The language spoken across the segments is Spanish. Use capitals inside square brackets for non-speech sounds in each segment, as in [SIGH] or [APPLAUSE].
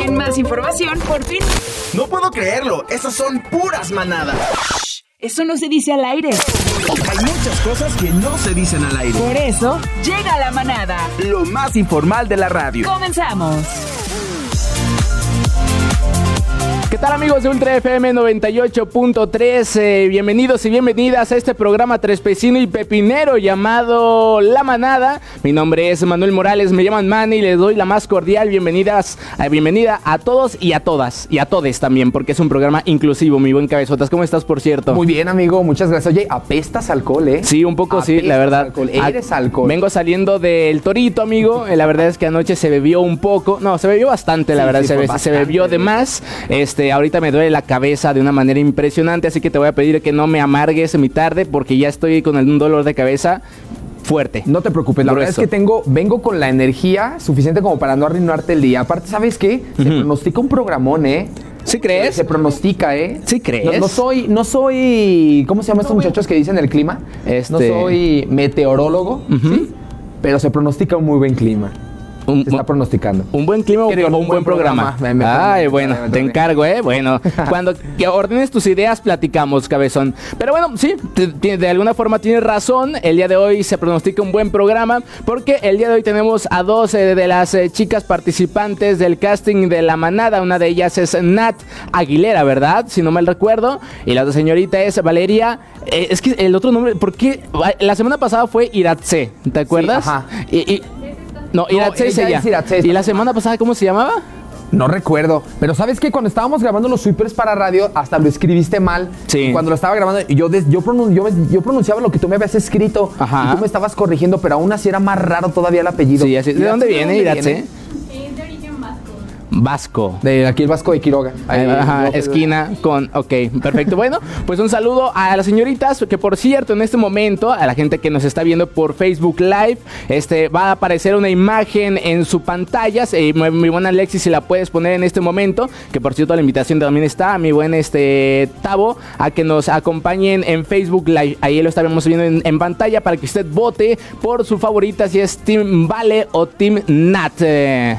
En más información, por fin. No puedo creerlo, esas son puras manadas. Eso no se dice al aire. Hay muchas cosas que no se dicen al aire. Por eso, llega la manada. Lo más informal de la radio. Comenzamos. ¿Qué tal amigos de Ultra FM 98.3? Eh, bienvenidos y bienvenidas a este programa trespecino y pepinero llamado La Manada. Mi nombre es Manuel Morales, me llaman Manny y les doy la más cordial bienvenidas, eh, bienvenida a todos y a todas y a todes también, porque es un programa inclusivo, mi buen cabezotas. ¿Cómo estás, por cierto? Muy bien, amigo, muchas gracias. Oye, apestas alcohol, ¿eh? Sí, un poco sí, la verdad. Alcohol. Eres alcohol. Vengo saliendo del torito, amigo. Eh, La verdad es que anoche se bebió un poco. No, se bebió bastante, la Sí, verdad. sí, se, be- se bastante, bebió de más. Este, ahorita me duele la cabeza de una manera impresionante, así que te voy a pedir que no me amargues mi tarde porque ya estoy con el- un dolor de cabeza fuerte. No te preocupes, la verdad es que tengo, vengo con la energía suficiente como para no arruinarte el día. Aparte, ¿sabes qué? Se pronostica un programón, ¿eh? ¿Sí crees? Se pronostica, ¿eh? ¿Sí crees? No, no soy, no soy, ¿cómo se llaman estos muchachos que dicen el clima? Este- No soy meteorólogo. ¿sí? Pero se pronostica un muy buen clima. Un- está pronosticando. ¿Un buen clima o un, buen programa? Me- me- Ay, bueno, me- te encargo, ¿eh? Bueno, [LAUGHS] cuando que ordenes tus ideas, platicamos, cabezón. Pero bueno, sí, te- te- de alguna forma tienes razón. El día de hoy se pronostica un buen programa porque el día de hoy tenemos a dos eh, de las eh, chicas participantes del casting de La Manada. Una de ellas es Nat Aguilera, ¿verdad? Si no mal recuerdo. Y la otra señorita es Valeria. eh, es que el otro nombre, ¿por qué? La semana pasada fue Iratze, ¿te acuerdas? ajá. Y, y- no, ella es Iratze, ¿Y la semana pasada cómo se llamaba? No recuerdo, pero sabes que cuando estábamos grabando los sweepers para radio, hasta lo escribiste mal. Sí. Y Cuando lo estaba grabando, yo, des- yo, pronun- yo, pronunciaba lo que tú me habías escrito. Ajá. Y tú me estabas corrigiendo, pero aún así era más raro todavía el apellido. Sí, así. ¿De dónde viene Iratze? Vasco. De aquí el Vasco de Quiroga. Ahí, Ajá, no, esquina con. Ok, perfecto. Bueno, pues un saludo a las señoritas. Que por cierto, en este momento, a la gente que nos está viendo por Facebook Live, este va a aparecer una imagen en su pantalla. Eh, mi, mi buena Alexis, si la puedes poner en este momento. Que por cierto, la invitación también está a mi buen este Tavo a que nos acompañen en Facebook Live. Ahí lo estaremos viendo en, en pantalla para que usted vote por su favorita, si es Team Vale o Team Nat.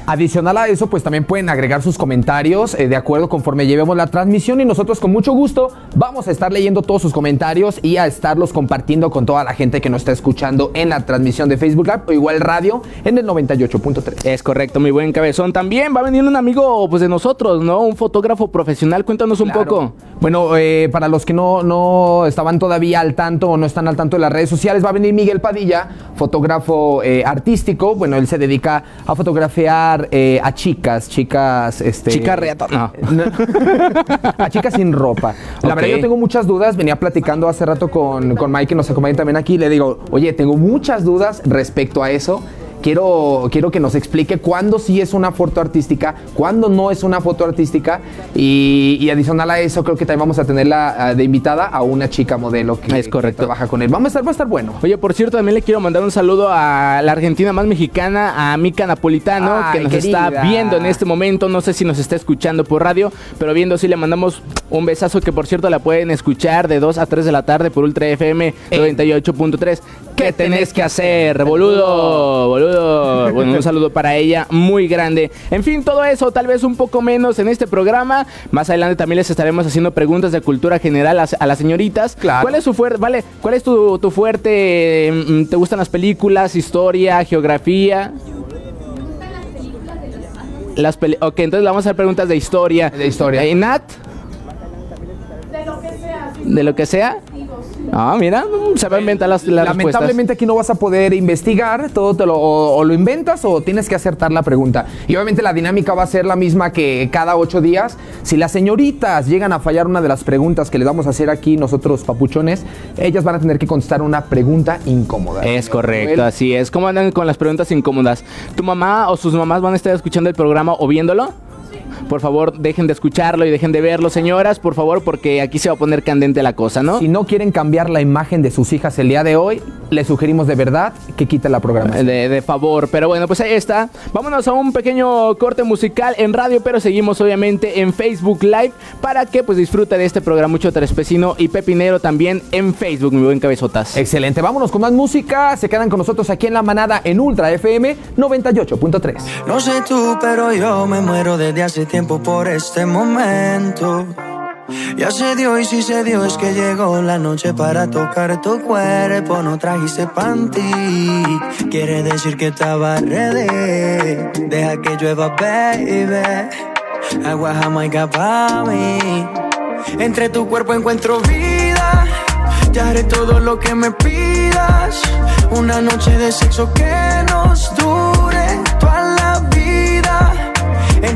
Adicional a eso, pues también pueden agregar sus comentarios eh, de acuerdo conforme llevemos la transmisión y nosotros con mucho gusto vamos a estar leyendo todos sus comentarios y a estarlos compartiendo con toda la gente que nos está escuchando en la transmisión de Facebook Live o igual radio en el 98.3. Es correcto, mi buen cabezón. También va a venir un amigo pues, de nosotros, ¿no? Un fotógrafo profesional. Cuéntanos un Claro. poco. Bueno, eh, para los que no, no estaban todavía al tanto o no están al tanto de las redes sociales, va a venir Miguel Padilla, fotógrafo eh, artístico. Bueno, él se dedica a fotografiar eh, a chicas, chicas, este... Chica reata. No. [LAUGHS] a chicas sin ropa. La verdad, yo tengo muchas dudas. Venía platicando hace rato con, con Mike, que nos acompaña también aquí. Le digo, oye, tengo muchas dudas respecto a eso. Quiero, quiero que nos explique cuándo sí es una foto artística, cuándo no es una foto artística. Y, y adicional a eso, creo que también vamos a tenerla ah, de invitada a una chica modelo que, Es correcto. que trabaja con él. Vamos a estar, va a estar bueno. Oye, por cierto, también le quiero mandar un saludo a la Argentina más mexicana, a Mica Napolitano, Ay, que nos querida. está viendo en este momento. No sé si nos está escuchando por radio, pero viendo sí le mandamos un besazo que por cierto la pueden escuchar de 2 a 3 de la tarde por Ultra FM 98.3. ¿Qué tenés que hacer, boludo? Boludo. Bueno, un saludo para ella muy grande. En fin, todo eso, tal vez un poco menos en este programa. Más adelante también les estaremos haciendo preguntas de cultura general a, a las señoritas. Claro. ¿Cuál es su fuerte? Vale, ¿cuál es tu, tu fuerte? Mm, ¿Te gustan las películas, historia, geografía? Las peli ok, entonces vamos a hacer preguntas de historia. De historia. ¿Y Nat? De lo que sea. sí, ¿De lo que sea? sí. Ah, mira, se va a inventar las, las respuestas. Lamentablemente aquí no vas a poder investigar, todo te lo, o, o lo inventas o tienes que acertar la pregunta. Y obviamente la dinámica va a ser la misma que cada ocho días. Si las señoritas llegan a fallar una de las preguntas que les vamos a hacer aquí nosotros papuchones, ellas van a tener que contestar una pregunta incómoda. Es correcto, así es. ¿Cómo andan con las preguntas incómodas? ¿Tu mamá o sus mamás van a estar escuchando el programa o viéndolo? Por favor, dejen de escucharlo y dejen de verlo, señoras, por favor, porque aquí se va a poner candente la cosa, ¿no? Si no quieren cambiar la imagen de sus hijas el día de hoy, les sugerimos de verdad que quiten la programación. De, de favor, pero bueno, pues ahí está. Vámonos a un pequeño corte musical en radio, pero seguimos obviamente en Facebook Live para que pues disfrute de este programa mucho Trespecino y Pepinero también en Facebook, mi buen cabezotas. Excelente, vámonos con más música. Se quedan con nosotros aquí en la manada en Ultra FM 98.3. No sé tú, pero yo me muero desde hace tiempo por este momento. Ya se dio y si se dio es que llegó la noche para tocar tu cuerpo. No trajiste panty, quiere decir que estaba ready. Deja que llueva, baby. Agua jamaica pa' mí. Entre tu cuerpo encuentro vida. Ya haré todo lo que me pidas. Una noche de sexo que nos dure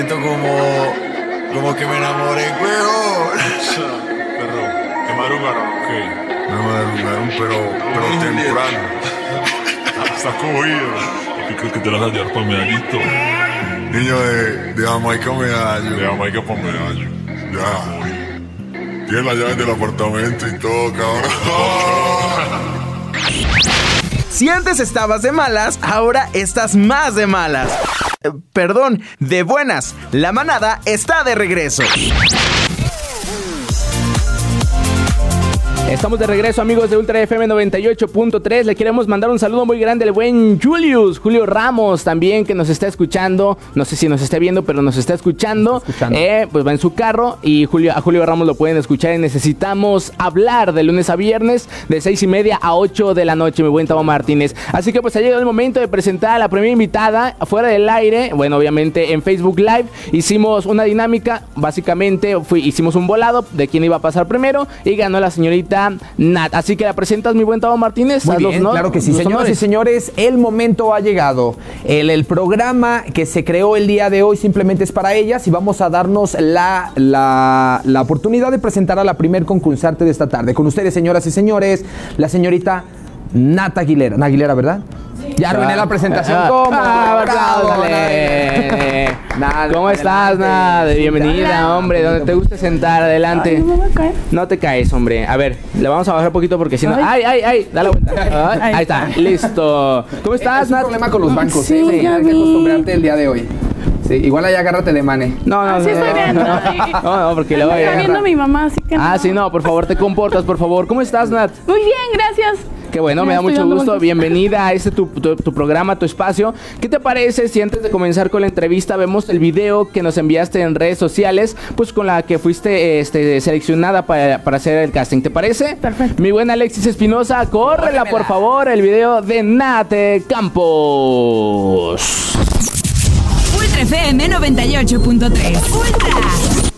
siento como. como que me enamoré, huevón. [LAUGHS] Perro, ¿te madrugaron? Ok. Me madrugaron, pero, pero temprano. [LAUGHS] Está cogido. ¿Tú crees que te las vas a llevar para medallito? Niño de, de Jamaica medallo. De Jamaica para medallo. Ya. Tiene las llaves del apartamento y todo, cabrón. [LAUGHS] Si antes estabas de malas, ahora estás más de malas. Perdón, de buenas. La manada está de regreso. Estamos de regreso, amigos de Ultra FM 98.3. Le queremos mandar un saludo muy grande al buen Julius, Julio Ramos, también que nos está escuchando. No sé si nos está viendo, pero nos está escuchando. Está escuchando. Eh, pues va en su carro y Julio, a Julio Ramos lo pueden escuchar. Y necesitamos hablar de lunes a viernes, de 6 y media a 8 de la noche, mi buen Tavo Martínez. Así que pues ha llegado el momento de presentar a la primera invitada fuera del aire. Bueno, obviamente en Facebook Live hicimos una dinámica. Básicamente fui, hicimos un volado de quién iba a pasar primero y ganó la señorita Nat. Así que la presentas, mi buen Tavo Martínez. Muy Hazlos bien, claro que sí, señoras y señores, el momento ha llegado. El, el programa que se creó el día de hoy simplemente es para ellas y vamos a darnos la, la, la oportunidad de presentar a la primer concursante de esta tarde. Con ustedes, señoras y señores, la señorita Nata Aguilera. Nata Aguilera, ¿verdad? Ya arruiné la presentación. Ah, [LAUGHS] ¿Cómo? ah, Bravo. Nada, ¿Cómo estás. Nada? Bienvenida, Hola. hombre. Donde te guste sentar, adelante. Ay, no me caer. No te caes, hombre. A ver, le vamos a bajar un poquito porque si no. ¡Ay, ay, ay! Dale la vuelta. [LAUGHS] Ay, ahí está, listo. ¿Cómo estás, Es un Nat? problema con los bancos. Sí, ¿eh? ya Hay que acostumbrarte el día de hoy. Sí, igual ahí agárrate de mane. No, no, Ah, no. sí, estoy no, bien, no, sí. no, no, porque le voy está a viendo mi mamá, así que Ah, sí, no, por favor, te comportas, por favor. ¿Cómo estás, Nat? Muy bien, gracias. Qué bueno, me da mucho gusto. Bienvenida a este tu, tu- tu programa, tu espacio. ¿Qué te parece si antes de comenzar con la entrevista vemos el video que nos enviaste en redes sociales, pues con la que fuiste este, seleccionada para, para hacer el casting? ¿Te parece? Perfecto. Mi buena Alexis Espinosa, córrela por favor, el video de Nate Campos. Ultra FM 98.3. Ultra.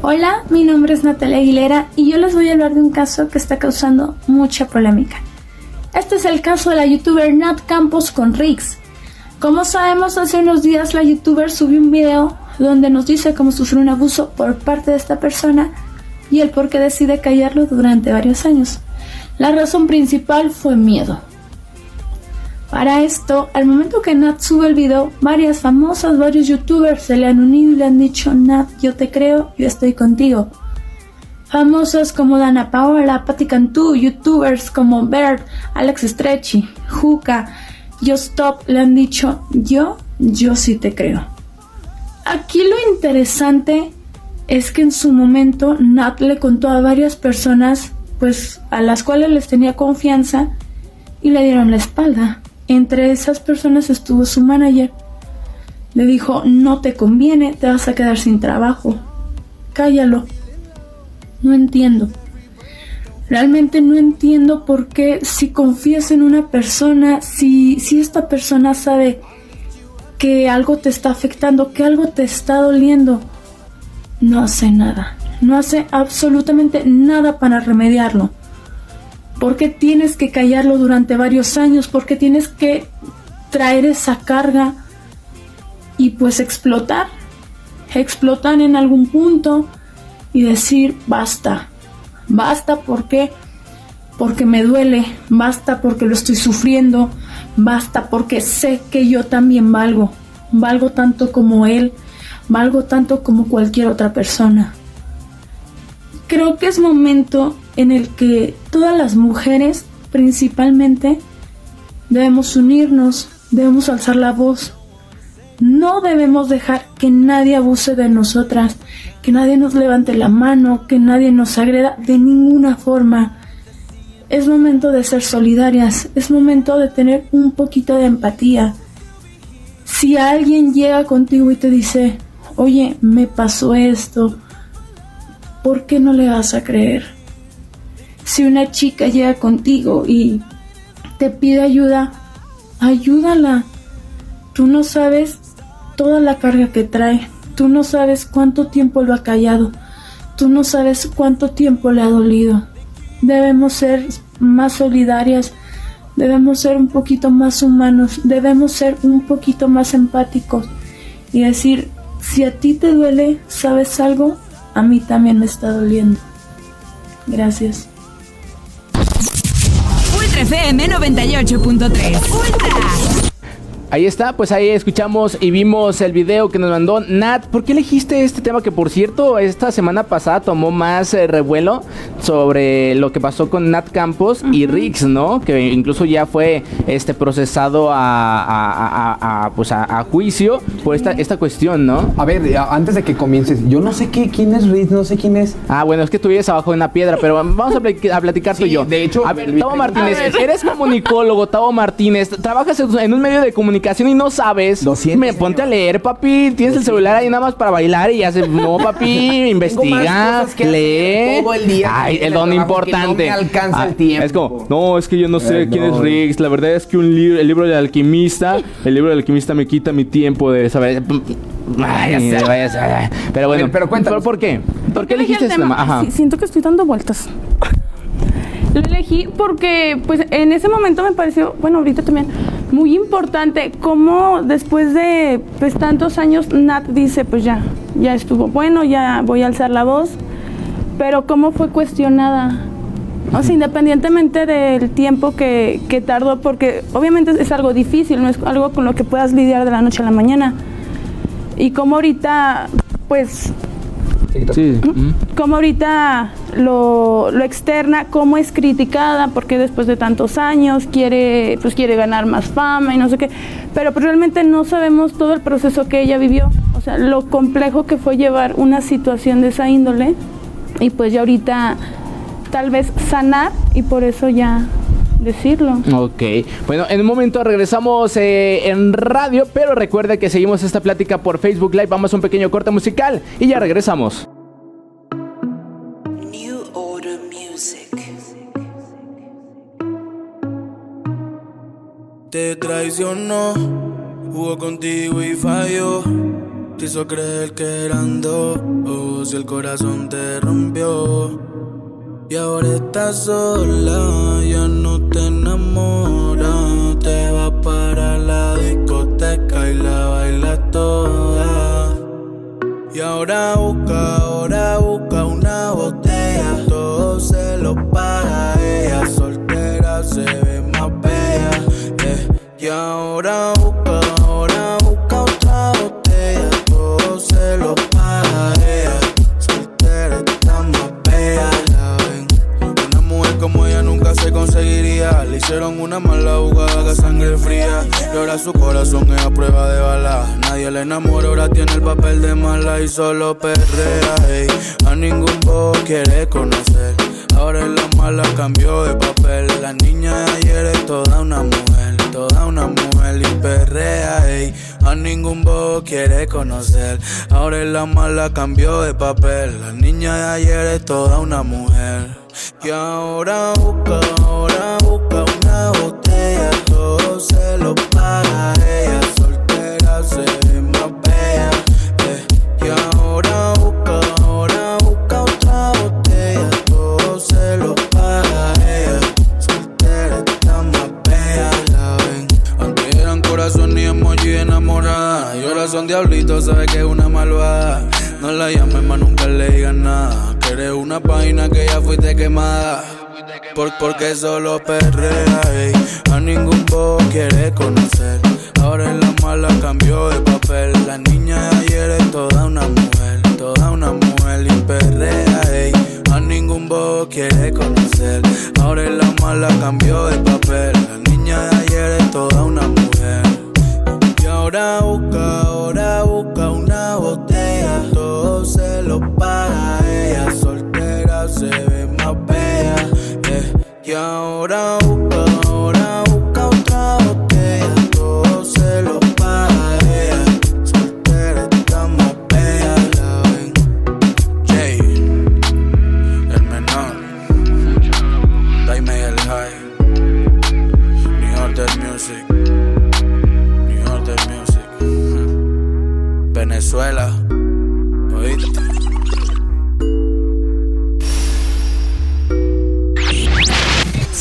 Hola, mi nombre es Natalia Aguilera y yo les voy a hablar de un caso que está causando mucha polémica. Este es el caso de la youtuber Nat Campos con Rix. Como sabemos, hace unos días la youtuber subió un video donde nos dice cómo sufrió un abuso por parte de esta persona y el por qué decide callarlo durante varios años. La razón principal fue miedo. Para esto, al momento que Nat sube el video, varias famosas, varios youtubers se le han unido y le han dicho, Nat, yo te creo, yo estoy contigo. Famosos como Dana Paola, Patti Cantú, youtubers como Bert, Alex Stretchy, Juca, Just Stop le han dicho, yo, yo sí te creo. Aquí lo interesante es que en su momento Nat le contó a varias personas, pues a las cuales les tenía confianza y le dieron la espalda. Entre esas personas estuvo su manager. Le dijo, no te conviene, te vas a quedar sin trabajo. Cállalo. No entiendo. Realmente no entiendo por qué si confías en una persona, si, si esta persona sabe que algo te está afectando, que algo te está doliendo, no hace nada. No hace absolutamente nada para remediarlo. ¿Por qué tienes que callarlo durante varios años? ¿Por qué tienes que traer esa carga y pues explotar? Explotar en algún punto y decir basta. Basta porque porque me duele, basta porque lo estoy sufriendo, basta porque sé que yo también valgo. Valgo tanto como él, valgo tanto como cualquier otra persona. Creo que es momento en el que todas las mujeres, principalmente, debemos unirnos, debemos alzar la voz. No debemos dejar que nadie abuse de nosotras, que nadie nos levante la mano, que nadie nos agreda de ninguna forma. Es momento de ser solidarias, es momento de tener un poquito de empatía. Si alguien llega contigo y te dice, oye, me pasó esto, ¿por qué no le vas a creer? Si una chica llega contigo y te pide ayuda, ayúdala. Tú no sabes toda la carga que trae. Tú no sabes cuánto tiempo lo ha callado. Tú no sabes cuánto tiempo le ha dolido. Debemos ser más solidarias. Debemos ser un poquito más humanos. Debemos ser un poquito más empáticos. Y decir, si a ti te duele, ¿sabes algo? A mí también me está doliendo. Gracias. Ultra FM 98.3. Ultra. Ahí está, pues ahí escuchamos y vimos el video que nos mandó Nat. ¿Por qué elegiste este tema que por cierto esta semana pasada tomó más eh, revuelo sobre lo que pasó con Nat Campos y Rix, ¿no? Que incluso ya fue este procesado a, a- a- a- a, pues a, juicio por esta, esta cuestión, ¿no? A ver, antes de que comiences, yo no sé qué, quién es Riz, no sé quién es. Ah, bueno, es que tú vives abajo de una piedra, pero vamos a, a platicar tú y yo. de hecho, a ver, Tavo Martínez, eres comunicólogo, Tavo Martínez, trabajas en un medio de comunicación y no sabes. Lo siento, Me ponte a leer, papi. Tienes el celular ahí nada más para bailar y haces, no, [LAUGHS] papi, investiga, lee. todo el día Ay, el don que no importante. me alcanza el tiempo. Es como, no, es que yo no sé Eh, quién no. es Riggs. La verdad es que un libro, el libro del alquimista, [LAUGHS] el libro del alquimista me quita mi tiempo de saber. Ay, vaya, ay, Pero bueno, pero cuéntanos. ¿Por qué? ¿Por qué elegí elegiste el este tema? Ajá. Sí, siento que estoy dando vueltas. [LAUGHS] Lo elegí porque, pues, en ese momento me pareció, bueno, ahorita también, muy importante cómo después de, pues, tantos años, Nat dice, pues ya, ya estuvo bueno, ya voy a alzar la voz, pero cómo fue cuestionada. O sea, independientemente del tiempo que, que tardó, porque obviamente es algo difícil, no es algo con lo que puedas lidiar de la noche a la mañana. Y como ahorita, pues, Sí. como ahorita lo, lo externa, cómo es criticada, porque después de tantos años quiere, pues quiere ganar más fama y no sé qué, pero pues realmente no sabemos todo el proceso que ella vivió, o sea, lo complejo que fue llevar una situación de esa índole y pues ya ahorita tal vez sanar y por eso ya decirlo. Ok, bueno, en un momento regresamos eh, en radio, pero recuerda que seguimos esta plática por Facebook Live. Vamos a un pequeño corte musical y ya regresamos. New Order Music. Te traicionó, jugó contigo y falló. Te hizo creer que eran dos, o si el corazón te rompió. Y ahora estás sola, ya no te enamoras. Te vas para la discoteca y la bailas toda. Y ahora busca, ahora busca una botella. Todo se lo paga ella, soltera se ve más bella. eh. Y ahora busca, conseguiría. Le hicieron una mala jugada que sangre fría. Y su corazón es a prueba de bala. Nadie le enamora, ahora tiene el papel de mala y solo perrea. ey. A ningún bobo quiere conocer. Ahora la mala cambió de papel. La niña de ayer es toda una mujer. Toda una mujer y perrea, ey. A ningún bobo quiere conocer. Ahora la mala cambió de papel. La niña de ayer es toda una mujer. Y ahora busca, ahora busca una botella. Todo se lo paga Por, porque solo perrea, ey. A ningún bobo quiere conocer. Ahora en la mala cambió de papel. La niña de ayer es toda una mujer. Toda una mujer y perrea, ey. A ningún bobo quiere conocer. Ahora en la mala cambió de papel. La niña de ayer es toda una mujer. Y ahora busca, ahora busca una botella. Todo se lo paga eh. Y ahora busca,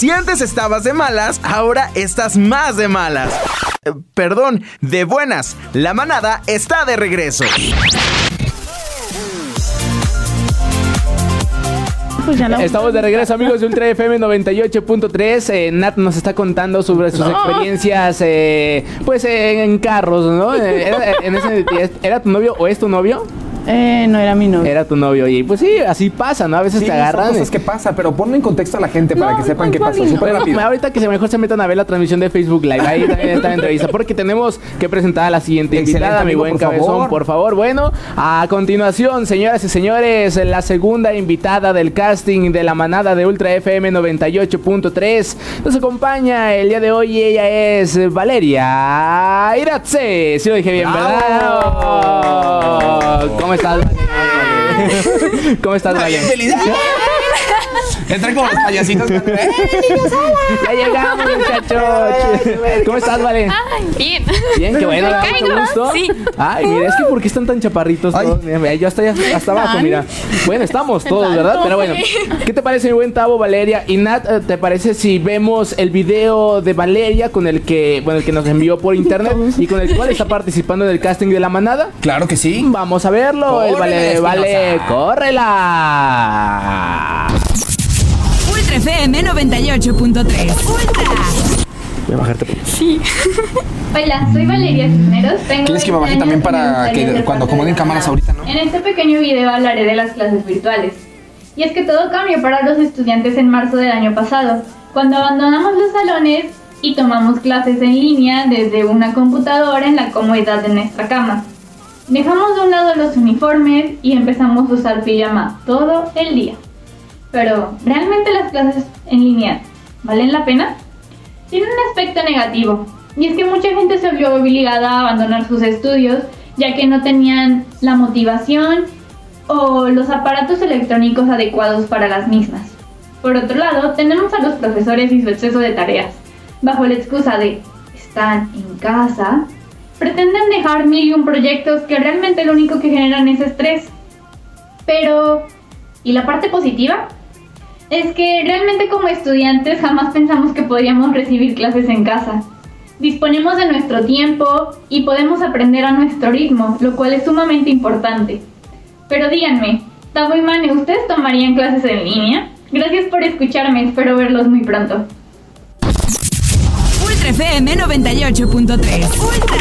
Si antes estabas de malas, ahora estás más de malas. Eh, Perdón, de buenas. La manada está de regreso. Pues ya Estamos de regreso, amigos de Ultra FM 98.3. Eh, Nat nos está contando sobre sus experiencias, eh, pues eh, en carros, ¿no? Eh, Era, en ese- ¿Era tu novio o es tu novio? Eh, no era mi novio. Era tu novio. Y pues sí, así pasa, ¿no? A veces Sí, te son agarran. cosas que pasa, pero ponlo en contexto a la gente para No, que sepan qué. Súper Bueno, rápido. ahorita que se mejor se metan a ver la transmisión de Facebook Live. Ahí también está la [LAUGHS] entrevista. Porque tenemos que presentar a la siguiente Excelente, invitada, mi amigo, buen por cabezón, favor. por favor. Bueno, a continuación, señoras y señores, la segunda invitada del casting de la manada de Ultra FM 98.3 nos acompaña el día de hoy. Ella es Valeria Iratze. Sí lo dije bien, ¿verdad? ¿Cómo estás? ¿Cómo estás, Valeria? [LAUGHS] Entran como los payasitos. [LAUGHS] Ya llegamos, muchachos. ¿Cómo estás, Vale? Bien. Bien, qué bueno, me gusto. Sí. Ay, mira, es que ¿por qué están tan chaparritos todos? Mira, mira, yo hasta, hasta abajo, mira. Bueno, estamos todos, ¿verdad? Pero bueno, ¿qué te parece, mi buen Tavo, Valeria? Y Nat, eh, ¿te parece si vemos el video de Valeria con el que, bueno, el que nos envió por internet y con el cual está participando en el casting de la manada? Claro que sí. Vamos a verlo. El Córrele, vale, Espinosa. vale, córrela. FM 98.3. Ultra. Voy a bajarte. Sí. Hola, soy Valeria Cisneros. Tengo ¿Quieres que me 20 baje años también para que cuando acomoden cámaras ahorita, no? En este pequeño video hablaré de las clases virtuales. Y es que todo cambió para los estudiantes en marzo del año pasado, cuando abandonamos los salones y tomamos clases en línea desde una computadora en la comodidad de nuestra cama. Dejamos de un lado los uniformes y empezamos a usar pijama todo el día. Pero, ¿realmente las clases en línea valen la pena? Tiene un aspecto negativo, y es que mucha gente se vio obligada a abandonar sus estudios ya que no tenían la motivación o los aparatos electrónicos adecuados para las mismas. Por otro lado, tenemos a los profesores y su exceso de tareas. Bajo la excusa de están en casa, pretenden dejar mil y un proyectos que realmente lo único que generan es estrés. Pero, ¿y la parte positiva? Es que realmente como estudiantes jamás pensamos que podríamos recibir clases en casa. Disponemos de nuestro tiempo y podemos aprender a nuestro ritmo, lo cual es sumamente importante. Pero díganme, Tavo y Mane, ¿ustedes tomarían clases en línea? Gracias por escucharme, espero verlos muy pronto. FM 98.3. Ultra.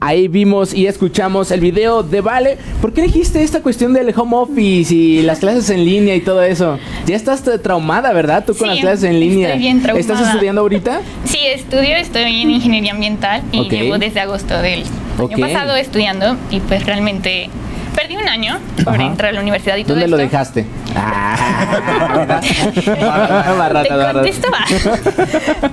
Ahí vimos y escuchamos el video de Vale. ¿Por qué dijiste esta cuestión del home office y las clases en línea y todo eso? Ya estás tra- traumada, ¿verdad? Tú con Sí, las clases en línea. estoy bien traumada. ¿Estás estudiando ahorita? [LAUGHS] Sí, estudio, estoy en ingeniería ambiental y llevo desde agosto del Ok. año pasado estudiando y pues realmente perdí un año por Ajá. entrar a la universidad y todo ¿Dónde esto. lo dejaste? [LAUGHS] Ah, [LAUGHS] barata, Te barata. contesto, va.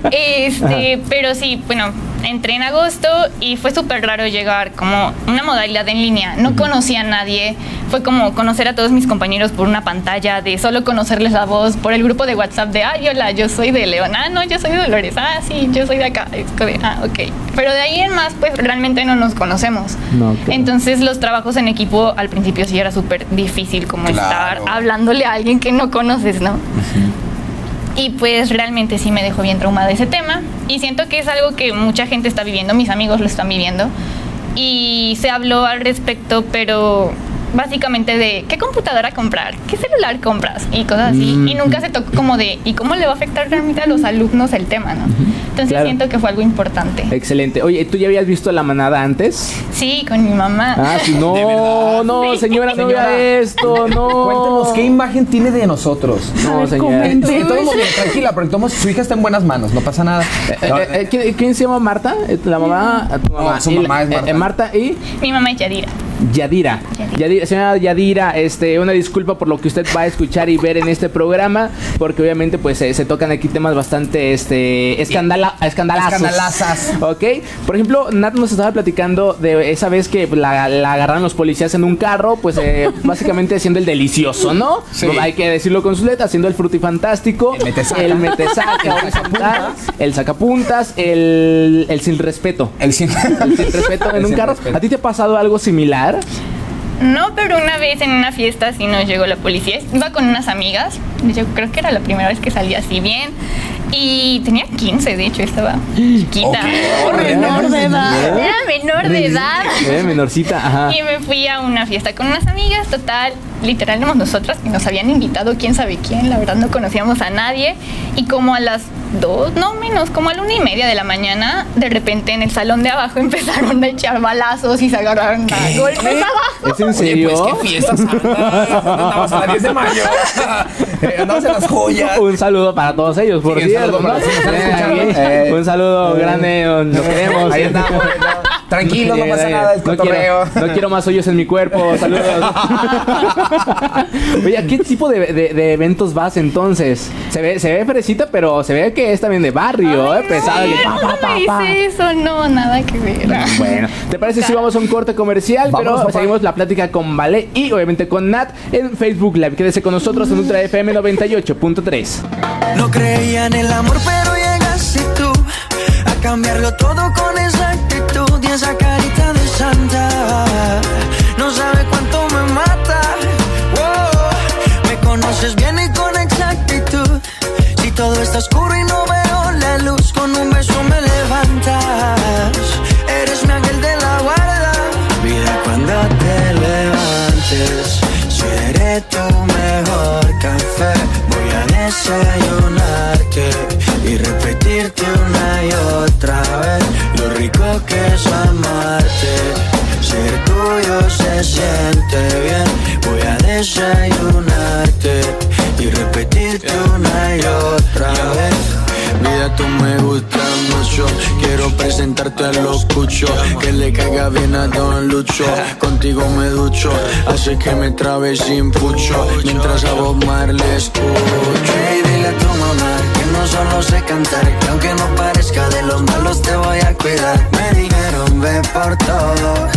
[LAUGHS] Este, pero sí, bueno, entré en agosto y fue súper raro llegar como una modalidad en línea. No conocía a nadie. Fue como conocer a todos mis compañeros por una pantalla, de solo conocerles la voz, por el grupo de WhatsApp de, ay, hola, yo soy de León. Ah, no, yo soy de Dolores. Ah, sí, yo soy de acá. Es como de, ah, ok. Pero de ahí en más, pues realmente no nos conocemos. No. Entonces los trabajos en equipo al principio sí era súper difícil como Claro. estar hablándole a alguien que no conoces, ¿no? Y pues realmente sí me dejó bien traumada ese tema. Y siento que es algo que mucha gente está viviendo, mis amigos lo están viviendo. Y se habló al respecto, pero básicamente de qué computadora comprar, qué celular compras y cosas así. Mm. Y nunca se tocó como de, ¿y cómo le va a afectar realmente a los alumnos el tema, no? Entonces Claro. siento que fue algo importante. Excelente. Oye, ¿tú ya habías visto la manada antes? Sí, con mi mamá. Ah, sí, no, [LAUGHS] no, Sí. señora, no vea esto, [LAUGHS] no. Cuéntenos qué imagen tiene de nosotros. No, señora. Modos, tranquila, porque su hija está en buenas manos, no pasa nada. Eh, No, eh, eh, ¿quién, quién se llama Marta? ¿La mamá? Tu mamá. su Y mamá es Marta. eh, Marta y Mi mamá es Yadira. Yadira. Yadira. Yadira. Señora Yadira, este, una disculpa por lo que usted va a escuchar y ver en este programa, porque obviamente pues eh, se tocan aquí temas bastante este escandala, escandalazos. Escandalazas. Ok. Por ejemplo, Nat nos estaba platicando de esa vez que la, la agarraron los policías en un carro, pues eh, [LAUGHS] básicamente haciendo el delicioso, ¿no? Sí. Hay que decirlo con sus letras, haciendo el frutifantástico, El metesaca. el metesaca, El sacapuntas. el sacapuntas, el, el sin respeto. El sin, [LAUGHS] El sin respeto en El un sin carro. respeto. ¿A ti te ha pasado algo similar? No, pero una vez en una fiesta sí nos llegó la policía. Iba con unas amigas. Yo creo que era la primera vez que salía así bien. Y tenía 15, de hecho, estaba chiquita. Menor de edad. Era menor de edad. Eh, menorcita, ajá. Y me fui a una fiesta con unas amigas, total, literal éramos nosotras y nos habían invitado quién sabe quién, la verdad no conocíamos a nadie. Y como a las dos, no menos, como a la una y media de la mañana, de repente en el salón de abajo [LAUGHS] empezaron a echar balazos y se agarraron a golpes abajo. ¿Es en Oye, serio? pues qué fiesta santa. Andamos a la 10 de mayo. [LAUGHS] Eh, Andamos en las joyas. Un saludo para todos ellos, por Sí, un cierto. saludo para ¿no? los que nos están Eh, Eh, un saludo eh, grande, lo queremos. Ahí estamos. Tranquilo, no pasa nada, es no cotorreo. quiero, no quiero más hoyos en mi cuerpo, saludos. [LAUGHS] Oye, ¿a qué tipo de, de- de eventos vas entonces? Se ve, se ve fresita, pero se ve que es también de barrio, Ay, ¿eh? Pesado. no, que pa, no pa, pa, eso, no, nada que ver. Bueno, ¿te parece si vamos a un corte comercial? Vámonos, pero papá. seguimos la plática con Vale y obviamente con Nat en Facebook Live. Quédese con nosotros en Ultra FM 98.3. No creía en el amor, pero llegaste tú a cambiarlo todo con esa actitud y esa carita de santa. No sabe cuánto me mata. Oh, me conoces bien y con exactitud. Todo está oscuro y no veo la luz, con un beso me levantas. Los cuchos. Que le caiga bien a Don Lucho. Contigo me ducho. Hace que me trabe sin pucho. Mientras a Bob Marley escucho. Y dile a tu mamá que no solo sé cantar. Que aunque no parezca de los malos te voy a cuidar. Me dijeron ve por todo.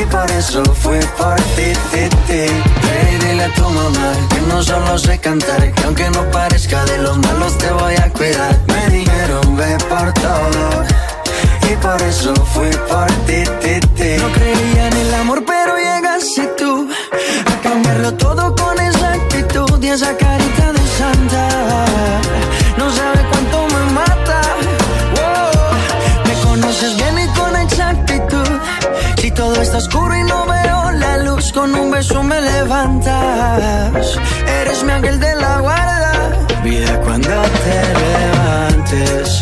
Y por eso fui por ti, ti, ti. Ve y dile a tu mamá que no solo sé cantar, que aunque no parezca de los malos te voy a cuidar. Me dijeron ve por todo. Y por eso fui por ti, ti, ti. No creía en el amor, pero llegaste tú. A cambiarlo todo con esa actitud y esa carita de santa. No sabe cuánto me mata. Me conoces bien y con exactitud. Si todo está oscuro y no veo la luz, con un beso me levantas. Eres mi ángel de la guarda. Vida cuando te levantes,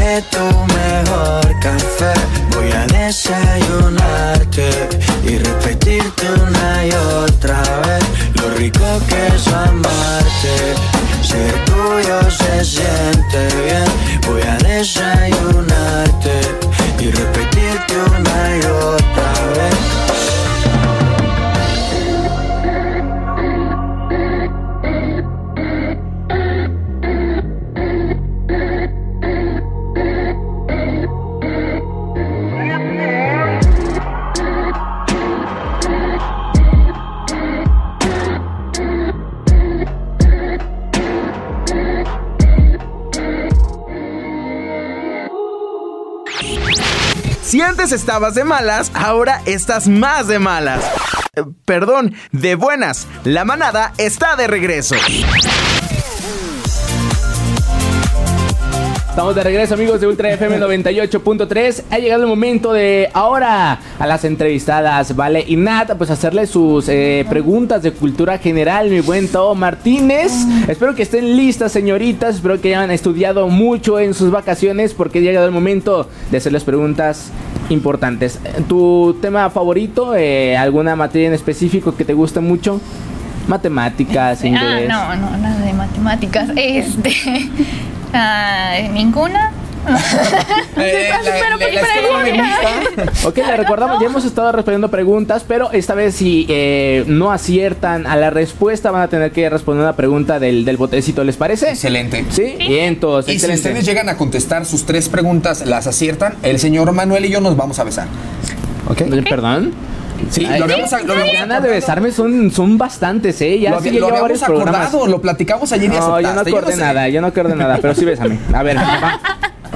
seré tu mejor café. Voy a desayunarte y repetirte una y otra vez lo rico que es amarte. Ser tuyo se siente bien. Voy a desayunarte y repetirte una y otra vez. Estabas de malas, ahora estás más de malas. Eh, Perdón, de buenas. La manada está de regreso. Estamos de regreso amigos de Ultra FM 98.3 Ha llegado el momento de ahora a las entrevistadas Vale y Nat Pues hacerle sus eh, preguntas de cultura general Mi buen Tao Martínez Espero que estén listas señoritas Espero que hayan estudiado mucho en sus vacaciones Porque ha llegado el momento de hacerles preguntas importantes ¿Tu tema favorito? Eh, ¿Alguna materia en específico que te guste mucho? Matemáticas, Ah, inglés no, no, nada de matemáticas. [LAUGHS] Este. [LAUGHS] ah, ¿Ninguna? [LAUGHS] Eh, la- la- ¿por qué [LAUGHS] la no. Ok, le recordamos, ya hemos estado respondiendo preguntas, pero esta vez si eh, no aciertan a la respuesta van a tener que responder una pregunta del, del botecito, ¿les parece? Excelente. Sí, bien, entonces, Y si excelente. ustedes llegan a contestar sus tres preguntas, las aciertan, el señor Manuel y yo nos vamos a besar. ¿Ok? ¿Perdón? Sí, Ay, lo habíamos, lo Las habíamos ganas de besarme son, son bastantes, ¿eh? Ya Lo, sí lo habíamos varios programas. acordado, lo platicamos ayer y No, yo no acordé sé. nada, yo no acordé nada, pero sí bésame. A ver, [LAUGHS] va.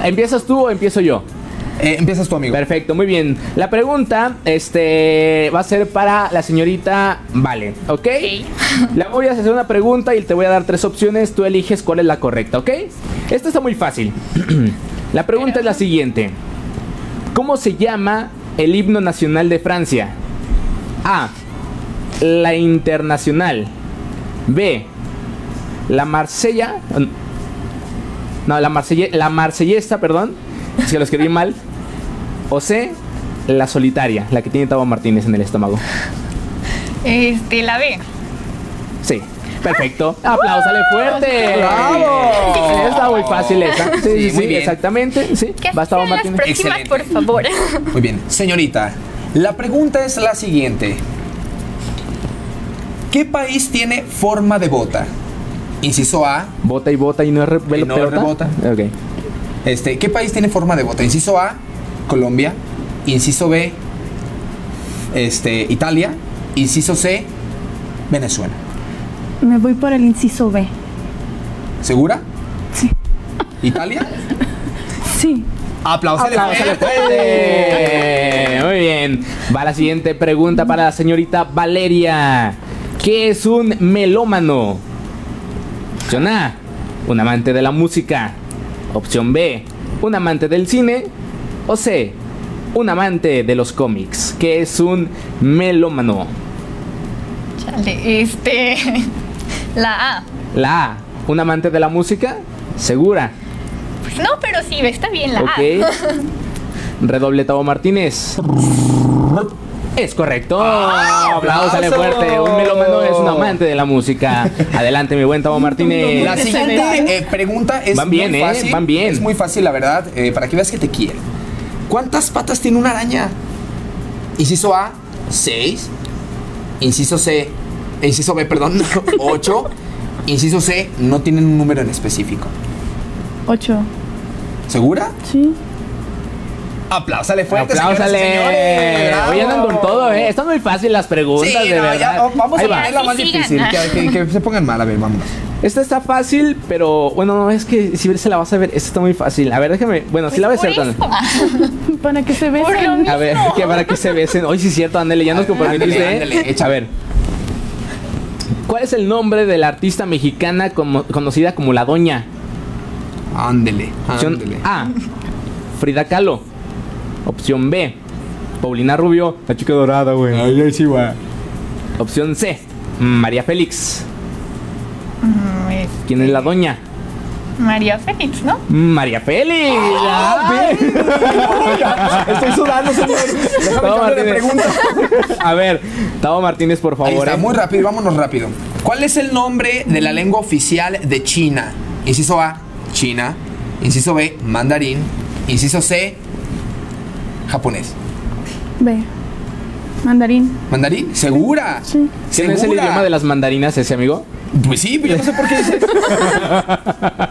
¿Empiezas tú o empiezo yo? Eh, empiezas tú, amigo. Perfecto, muy bien. La pregunta este, va a ser para la señorita Vale, ¿ok? Le [LAUGHS] voy a hacer una pregunta y te voy a dar tres opciones. Tú eliges cuál es la correcta, ¿ok? Esta está muy fácil. [CLEARS THROAT] la pregunta es la siguiente: ¿Cómo se llama el himno nacional de Francia? A. La Internacional. B. La Marsella. No, la Marsella, la Marsellesa, perdón. Si lo escribí mal. O C. La solitaria, la que tiene Tavo Martínez en el estómago. Este, la B. Sí. Perfecto. Apláusale fuerte. ¡Bravo! Está muy fácil esa. Sí, sí, Sí, sí, muy bien. exactamente. Sí. ¿Qué hacen las Martínez. próximas, Excelente. por favor? Muy bien. Señorita, la pregunta es la siguiente. ¿Qué país tiene forma de bota? Inciso A. Bota y bota y no es re- Y no rebota. Ok. Este, ¿Qué país tiene forma de bota? Inciso A, Colombia. Inciso B, este, Italia. Inciso C, Venezuela. Me voy por el inciso B. ¿Segura? Sí. ¿Italia? [LAUGHS] Sí. Aplausos. Apláusale fuerte. [LAUGHS] Muy bien. Va la siguiente pregunta para la señorita Valeria. ¿Qué es un melómano? Opción A, un amante de la música. Opción B, un amante del cine. O C, un amante de los cómics. ¿Qué es un melómano? Chale, este. [LAUGHS] La A. La A, un amante de la música. ¿Segura? Pues no, pero sí, está bien la Ok. A. [LAUGHS] Redoble Tavo Martínez. Es correcto. ¡Ah, Apláusale aplausos! fuerte. Un melómano es un amante de la música. Adelante, mi buen Tavo [LAUGHS] Martínez. La siguiente eh, pregunta es Van bien, muy ¿eh? fácil. Van bien. Es muy fácil, la verdad, eh, para que veas que te quiero. ¿Cuántas patas tiene una araña? Inciso A, 6. Inciso C, inciso B, perdón, [LAUGHS] 8. Inciso C, no tienen un número en específico. Ocho. ¿Segura? Sí. Aplásale fuerte, y señores. Hoy andan con todo, ¿eh? Están muy fáciles las preguntas, Sí, de no, verdad. ya, vamos Ahí a va. poner la más difícil. Que, que- que se pongan mal, a ver, vámonos. Esta está fácil, pero bueno, no, es que si se la vas a ver, esta está muy fácil. A ver, déjame. Bueno, sí la ¿cierto? eso. [LAUGHS] Para que se Por lo besen. mismo. A ver, que para que se besen. Hoy sí es cierto, Ándale, ya nos comprometiste. Ándale, ¿eh? ándale, echa. A ver. ¿Cuál es el nombre de la artista mexicana como- conocida como La Doña? Ándele, ándele. A. Frida Kahlo. Opción B. Paulina Rubio. La chica dorada, güey. Ay, ay, sí, güey. Opción C. María Félix. Mm, es ¿Quién es la doña? María Félix, ¿no? María Félix. Ay. [LAUGHS] Estoy sudando, señor. [LAUGHS] Déjame de pregunta. A ver, Tavo Martínez, por Ahí favor. está, ¿eh? muy rápido, vámonos rápido. ¿Cuál es el nombre de la lengua oficial de China? Inciso A, China. Inciso B, mandarín. Inciso C, japonés. Ve. Mandarín. ¿Mandarín? ¿Segura? Sí. ¿Quién es el ¿Segura? idioma de las mandarinas ese, amigo? Pues sí, pero yo no sé por qué dice. [LAUGHS]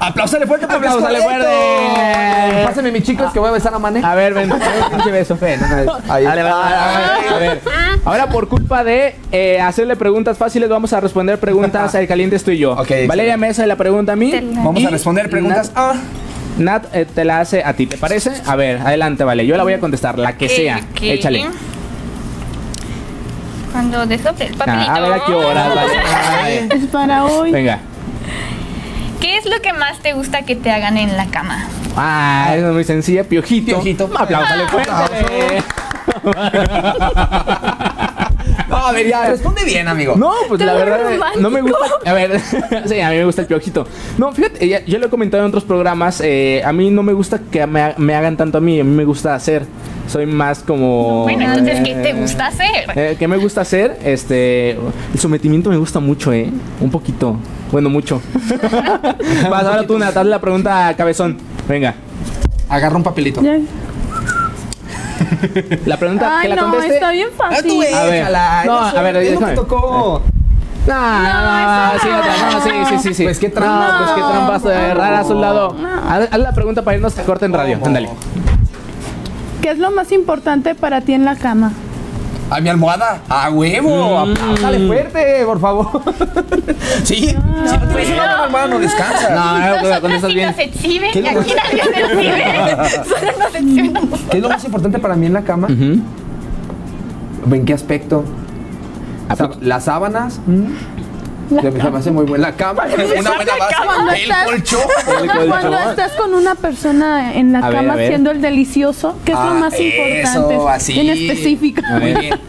Aplausale fuerte, porque Apláusale fuerte. Pásame mis chicos que voy a besar a Mane. A ver, ven, pinche beso. Ven, Ahí. Dale, va, va, va, a ver. Ahora, por culpa de eh, hacerle preguntas fáciles, vamos a responder preguntas [LAUGHS] al calientes tú y yo. Ok, Valeria me hace la pregunta a mí. Vamos Y a responder preguntas. Ah, Nat, eh, te la hace a ti, ¿te parece? A ver, adelante, vale. Yo la voy a contestar, la que sea. Ok. Échale. Cuando desople el papelito. Ah, a ver a qué hora, vale. [LAUGHS] Ay, Es para hoy. Venga. ¿Qué es lo que más te gusta que te hagan en la cama? Ah, es muy sencilla, piojito. Piojito. Apláusale fuerte. [LAUGHS] no, a ver, ya, responde bien, amigo. No, pues la verdad romántico. no me gusta. A ver, [LAUGHS] sí, a mí me gusta el piojito. No, fíjate, ya, yo lo he comentado en otros programas. eh, a mí no me gusta que me, me hagan tanto a mí. A mí me gusta hacer. Soy más como. Bueno, entonces, ¿qué te eh, gusta hacer? eh, ¿Qué me gusta hacer? Este. El sometimiento me gusta mucho, ¿eh? Un poquito. Bueno, mucho. [LAUGHS] Vas, ahora tú, Nat, hazle la pregunta a Cabezón. Venga. Agarra un papelito. Ya. [LAUGHS] La pregunta que Ay, la no, conteste. está bien Ah, tú fácil. A ver. échala. No, a ver, es lo que tocó. No, no, no, sí, no. otra, no, sí, sí, sí, sí. Pues qué trampa. No, pues qué trampas de rara a su lado. No. Haz, haz la pregunta para irnos a corte en radio. Ándale. ¿Qué es lo más importante para ti en la cama? A mi almohada. A huevo. Mm. Apláusale fuerte, por favor. [LAUGHS] sí. si no tienes una buena almohada, no descansas. No, no, Nosotros contestas sí bien. nos exhiben ¿Qué y lo- aquí nadie nos exhibe. [LAUGHS] Solo nos exhiben. ¿Qué es lo más importante para mí en la cama? Ujú. ¿En qué aspecto? Las sábanas. Se [LAUGHS] me se me hace muy buena. La cama. Una buena Cuando base. El estás- [LAUGHS] colchón. Cuando estás con una persona en la A cama ver. haciendo el delicioso, ¿qué es Ah, lo más importante? Eso, así. En específico. A Muy ver. bien. [LAUGHS]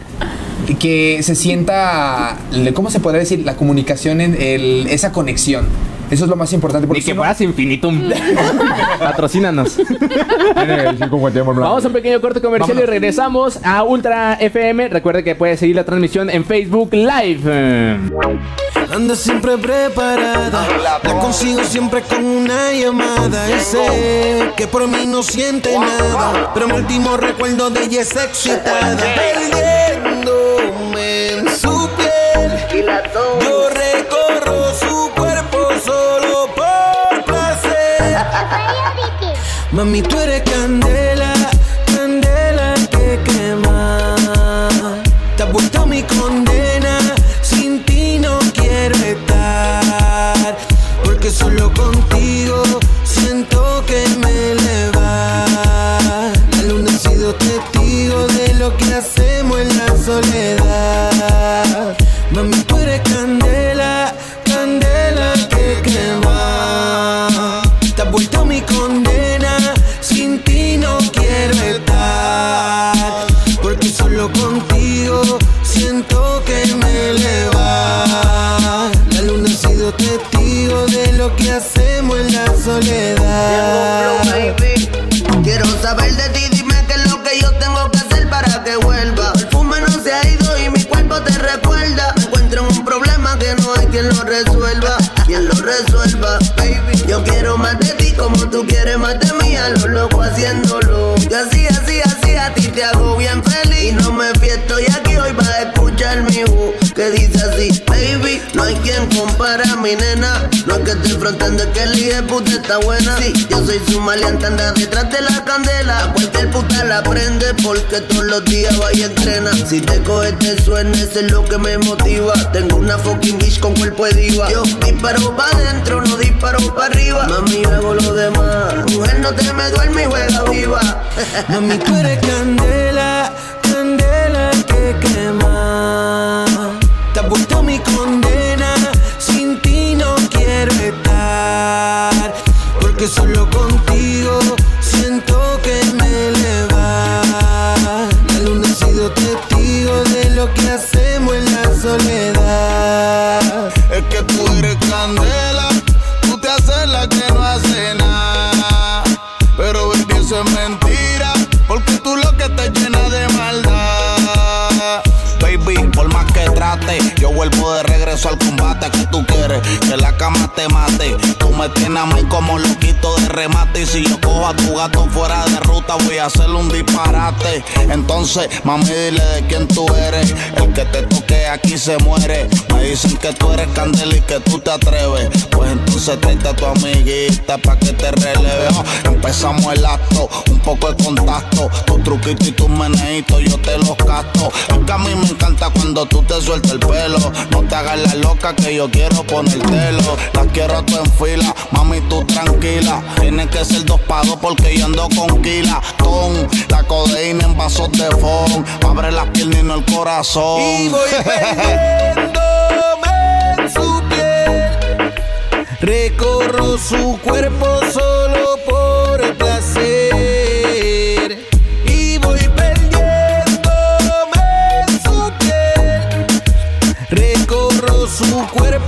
Y Que se sienta, ¿cómo se podría decir? La comunicación, en el, esa conexión. Eso es lo más importante. Porque que si no- fueras infinitum. Patrocínanos. Vamos a un pequeño corte comercial y regresamos a Ultra FM. Recuerde que puede seguir la transmisión en Facebook Live. Anda siempre preparada, la consigo siempre con una llamada. Y sé que por mí no siente nada, pero mi último recuerdo de ella es excitada. Perdiéndome en su piel, yo recorro su cuerpo solo por placer. Mami, tú eres candela, hacemos en me fiesto y aquí hoy vas a escuchar mi voz que dice así, baby, no hay quien compara a mi nena. No es que estoy frontando, es que el de puta está buena. Sí, yo soy su maleante, anda detrás de la candela. Cualquier puta la prende porque todos los días va y entrena. Si te coge, te suena, eso es lo que me motiva. Tengo una fucking bitch con cuerpo de diva. Yo disparo pa' adentro, no disparo pa' arriba. Mami, hago lo demás. Mujer, no te me duerme y juega viva. Mami, tú eres candela que quema. Te has vuelto mi condena, sin ti no quiero estar. Porque solo contigo siento que de regreso que tú quieres, que la cama te mate. Tú me tienes a mí como loquito de remate. Y si yo cojo a tu gato fuera de ruta, voy a hacerle un disparate. Entonces, mami, dile de quién tú eres. El que te toque aquí se muere. Me dicen que tú eres candela y que tú te atreves. Pues entonces tráete a tu amiguita pa' que te releve. Oh, empezamos el acto, un poco de contacto. Tu truquito y tus meneitos, yo te los gasto. Es que a mí me encanta cuando tú te sueltas el pelo. No te hagas la loca que yo quiero ponértelo. Las quiero tú en fila, mami, tú tranquila. Tiene que ser dos pagos porque yo ando con kila. Con la codeína en vasos de fond. Abre las piernas y no el corazón. Y voy en su piel. Recorro su cuerpo solo por Cuerpo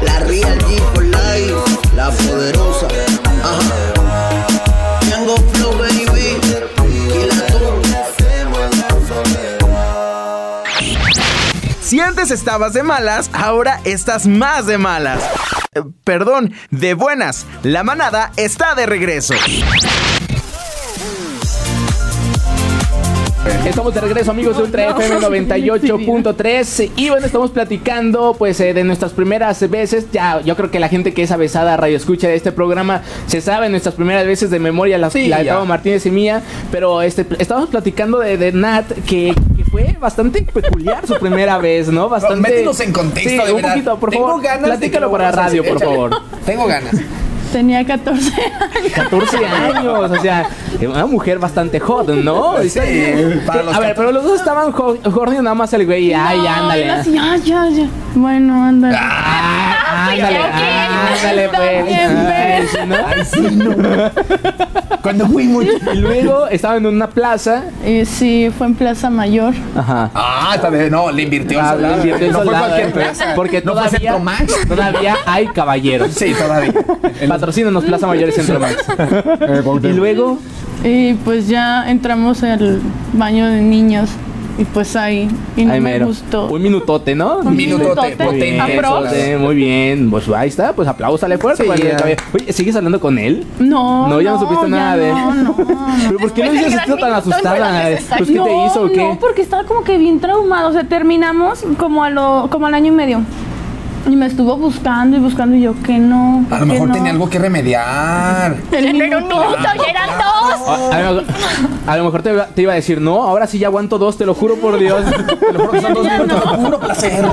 La Real G for Life. La poderosa. Ajá. Flow, baby. Si antes estabas de malas, ahora estás más de malas. Eh, Perdón, de buenas. La manada está de regreso. Estamos de regreso amigos de Ultra FM 98.3 [LAUGHS] y bueno, estamos platicando pues eh, de nuestras primeras veces, ya yo creo que la gente que es avesada radio escucha de este programa se sabe nuestras primeras veces de memoria, la, Sí, la de. Pablo Martínez y mía, pero este estamos platicando de, de Nat que, que fue bastante peculiar su primera [LAUGHS] vez, ¿no? Bastante métenos en contexto, Sí, de un verdad. poquito, por Tengo favor. ganas Platícalo lo para radio, por favor. Tengo ganas. Tenía 14 [LAUGHS] años. 14 años, o sea, una mujer bastante hot, ¿no? Sí, para los a ver, pero los dos estaban jo- horny, nada más el güey, ay, No, ándale. era así, ya, ya, ya. Bueno, ándale. Ah, ándale, pero ¿qué? ándale, pues. También, Ay, sí, ¿no? Ay, sí, no. Cuando fuimos. Y luego estaba en una plaza. Y sí, fue en Plaza Mayor. Ajá. Ah, bien. No, le invirtió Ah, soldado. le invirtió en no soldado, fue cualquier ¿eh? plaza. Porque no fue todavía, Centro Max. todavía hay caballeros. Sí, todavía. [LAUGHS] Patrocínanos Plaza [LAUGHS] Mayor y Centro Max. y luego, Y pues ya entramos al baño de niños. Y pues ahí. Y no ay, me gustó. Un minutote, ¿no? Un minutote, Muy eso, sí, muy bien. Pues ahí está, pues apláusale fuerte. Sí. Oye, ¿sigues hablando con él? No. No, ya no supiste ya nada de él. No, no. [LAUGHS] ¿Pero por qué Pues el dices gran así tan asustada? Pues, ¿qué te no, hizo o qué? No, porque estaba como que bien traumado. O sea, terminamos como, a lo, como al año y medio. Y me estuvo buscando y buscando y yo que no. A lo mejor no. tenía algo que remediar. Un minuto. minuto, ya eran dos. A, a lo mejor, a lo mejor te, iba- te iba a decir, no, ahora sí ya aguanto dos, te lo juro por Dios. [LAUGHS] Te lo juro que son dos minutos de puro placer.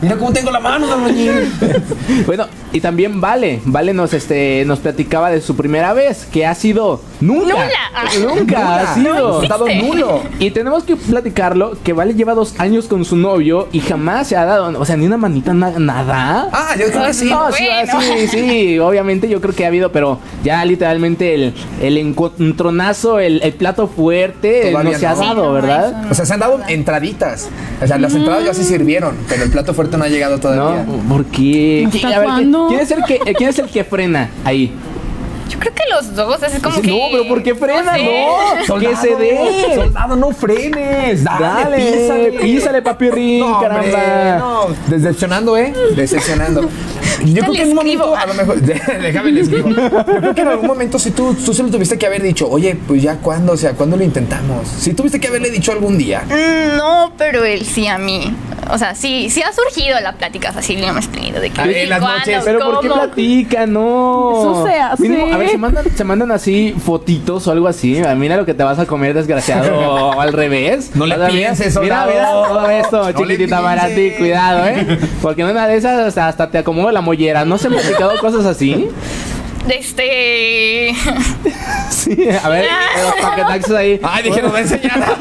Mira cómo tengo la mano albañil. [LAUGHS] bueno, Y también Vale, Vale nos este nos platicaba de su primera vez, que ha sido nunca. Nula. Nunca ha sido. No existe. nulo. Y tenemos que platicarlo que Vale lleva dos años con su novio y jamás se ha dado, o sea, ni una manita na- nada. Ah, yo creo que sí. No, sí, Bueno. sí, sí, obviamente yo creo que ha habido, pero ya literalmente el, el encontronazo, el, el plato fuerte Todavía no se ha no. dado, ¿verdad? O sea, se han dado entraditas. O sea, las entradas ya se sirvieron, pero el plato fuerte no ha llegado todavía. No, ¿por qué? ¿Hasta ¿Qui- a ver, ¿qui- cuándo? ¿quién, es el que, eh, ¿Quién es el que frena ahí? Yo creo que los dos, es como Sí, que. no, pero ¿por qué frena? sé. No, que se dé. Soldado, no frenes. Dale, Dale, písale. písale, papirrín, No, hombre, caramba. no. Decepcionando, ¿eh? Decepcionando. Yo creo que en un momento, a lo mejor, [LAUGHS] déjame le escribo. Yo creo que en algún momento si tú, tú se lo tuviste que haber dicho, oye, pues ya cuándo, o sea, ¿cuándo lo intentamos? Si tuviste que haberle dicho algún día. Mm, No, pero él sí a mí. O sea, sí, sí ha surgido la plática fácil, lo hemos tenido de que. A ver, en las noches, pero ¿por qué platican? No. Mínimo, a ver, se mandan, se mandan así fotitos o algo así. Ah, Mira lo que te vas a comer, desgraciado. [LAUGHS] o al revés. No le O sea, mira- pienses, Mira, soldado. mira todo esto, No chiquitita para ti. Cuidado, ¿eh? Porque en una de esas hasta, hasta te acomodo la mollera. ¿No se han platicado cosas así? Este. [LAUGHS] Sí, a ver, los paquetaxos ahí. Ay, dije, no va a enseñar.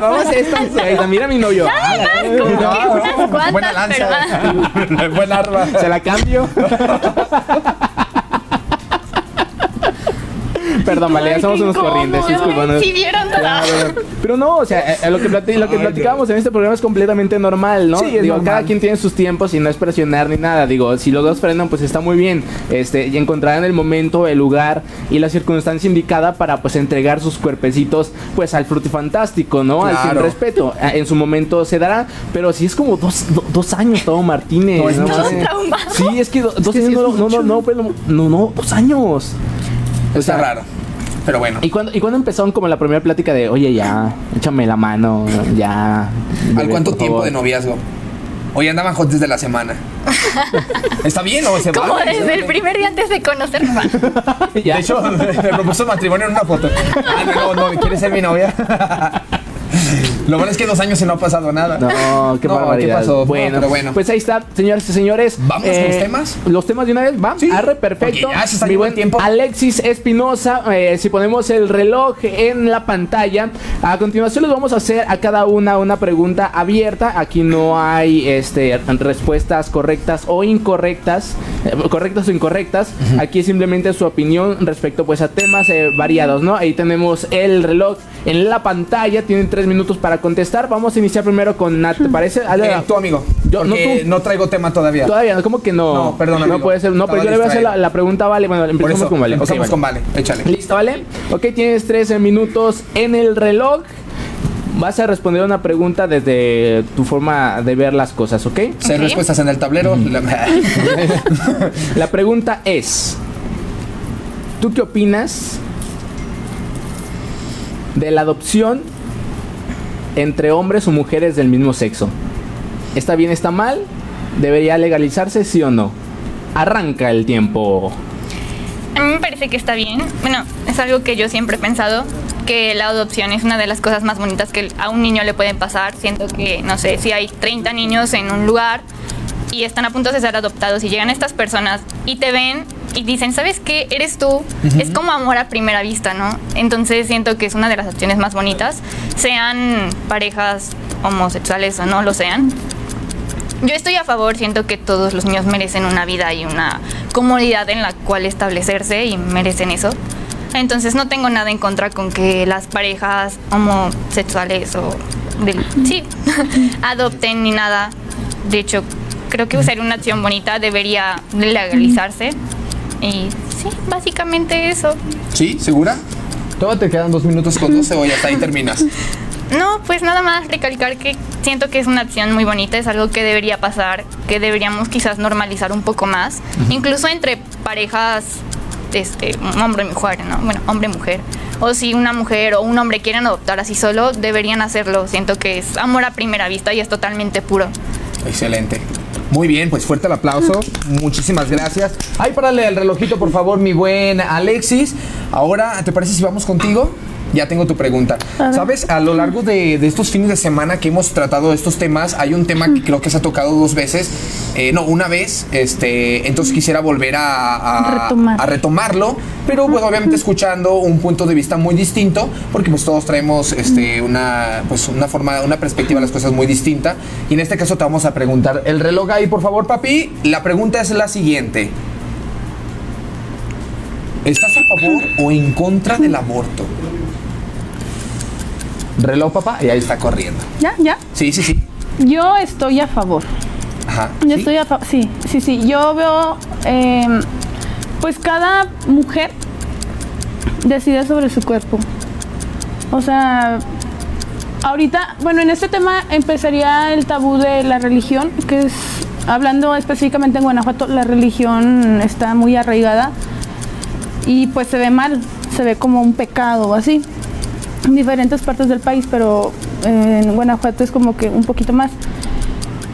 Vamos a esto. Mira mi novio. Nada más, como que unas cuantas, Buena lanza. [LAUGHS] Buen arma. Se la cambio. [LAUGHS] Perdón, vale, ya somos unos corrientes. incómodo. discúlpanos. Sí vieron Claro. Pero no, o sea, eh, lo que, plati- lo que Ay, platicábamos en este programa es completamente normal, ¿no? Sí, es Digo, normal. cada quien tiene sus tiempos y no es presionar ni nada. Digo, si los dos frenan, pues está muy bien. Este, y encontrarán el momento, el lugar y la circunstancia indicada para pues entregar sus cuerpecitos pues al frutifantástico, ¿no? Al sin respeto. Ah, En su momento se dará, pero si es como dos, do- dos años todo Martínez. No, traumado. Sí, es que do- dos que sí años es no, no, no, no, pues, no, no, no, dos años. O Está sea, raro. Pero bueno. ¿Y cuándo, ¿Y cuándo empezaron como la primera plática de, oye, ya, échame la mano, ya? ¿Al bebé, cuánto por tiempo favor"? de noviazgo? Hoy andaban hot desde la semana. [LAUGHS] ¿Está bien o se Como vale? desde el primer día antes de conocernos. [LAUGHS] De hecho, [LAUGHS] me propuso matrimonio en una foto. Ah, no, no, ¿quieres ser mi novia? Lo bueno es que dos años y no ha pasado nada. No, qué No, barbaridad. ¿qué pasó? No, Bueno, pero bueno. pues ahí está, señoras y señores. ¿Vamos con los temas? Los temas de una vez, ¿va? Sí, Arre, perfecto. porque ya se está Mi buen tiempo. Alexis Espinosa, eh, si ponemos el reloj en la pantalla, a continuación les vamos a hacer a cada una una pregunta abierta. Aquí no hay este, respuestas correctas o incorrectas, eh, correctas o incorrectas. Aquí simplemente su opinión respecto pues a temas eh, variados, ¿no? Ahí tenemos el reloj en la pantalla, tienen tres minutos para contestar. Vamos a iniciar primero con Nat, ¿te parece? Ale, Eh, tú, amigo. Yo- no tú. no traigo tema todavía. Todavía no, ¿cómo que no? No, perdón, No amigo. puede ser, no, pero Estaba yo le voy a hacer la, pregunta, vale. Bueno, empezamos eso, con vale. Empezamos vale. con Vale. Échale. Listo, ¿vale? Ok, tienes 13 minutos en el reloj. Vas a responder una pregunta desde tu forma de ver las cosas, ¿ok? Seis Ok. respuestas en el tablero. La- [LAUGHS] La pregunta es: ¿Tú qué opinas de la adopción entre hombres o mujeres del mismo sexo? ¿Está bien, está mal? ¿Debería legalizarse, sí o no? Arranca el tiempo. A mí me parece que está bien. Bueno, es algo que yo siempre he pensado, que la adopción es una de las cosas más bonitas que a un niño le pueden pasar. Siento que, no sé, si hay 30 niños en un lugar y están a punto de ser adoptados y llegan estas personas y te ven y dicen, ¿sabes qué? Eres tú. Es como amor a primera vista, ¿no? Entonces siento que es una de las opciones más bonitas, sean parejas homosexuales o no lo sean. Yo estoy a favor, siento que todos los niños merecen una vida y una comodidad en la cual establecerse y merecen eso. Entonces no tengo nada en contra con que las parejas homosexuales o del- sí, [LAUGHS] adopten ni nada. De hecho, creo que sería una acción bonita, debería legalizarse. Y sí, básicamente eso. ¿Sí? ¿Segura? Todavía te quedan dos minutos con 12 o ya hasta ahí [LAUGHS] terminas. No, pues nada más recalcar que siento que es una acción muy bonita, es algo que debería pasar, que deberíamos quizás normalizar un poco más, incluso entre parejas, este, hombre y mujer, ¿no? Bueno, hombre y mujer. O si una mujer o un hombre quieren adoptar así solo, deberían hacerlo. Siento que es amor a primera vista y es totalmente puro. Excelente. Muy bien, pues fuerte el aplauso. Muchísimas gracias. Ay, párale el relojito, por favor, mi buen Alexis. Ahora, ¿te parece si vamos contigo? Ya tengo tu pregunta. Sabes, a lo largo de, de estos fines de semana que hemos tratado estos temas, hay un tema que creo que se ha tocado dos veces, eh, no, una vez, este, entonces quisiera volver a, a- Retomar. a retomarlo, pero pues obviamente escuchando un punto de vista muy distinto, porque pues todos traemos este, una, pues una forma, una perspectiva de las cosas muy distinta, y en este caso te vamos a preguntar, el reloj ahí, por favor, papi, la pregunta es la siguiente. ¿Estás a favor o en contra del aborto? Reloj, papá, y ahí está corriendo. ¿Ya? ¿Ya? Sí, sí, sí. Yo estoy a favor. Ajá. Yo estoy a favor. Sí, sí, sí. Yo veo. eh, pues cada mujer decide sobre su cuerpo. O sea. Ahorita, bueno, en este tema empezaría el tabú de la religión, que es, hablando específicamente en Guanajuato, la religión está muy arraigada y pues se ve mal, se ve como un pecado o así en diferentes partes del país, pero en Guanajuato es como que un poquito más.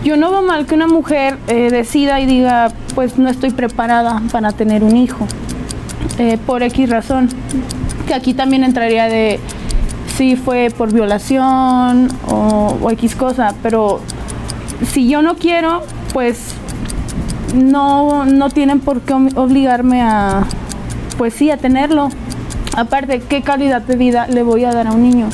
Yo no veo mal que una mujer eh, decida y diga, pues no estoy preparada para tener un hijo, eh, por X razón. Que aquí también entraría de si fue por violación o, o X cosa, pero si yo no quiero, pues no, no tienen por qué obligarme a, pues sí, a tenerlo. Aparte, ¿qué calidad de vida le voy a dar a un niño?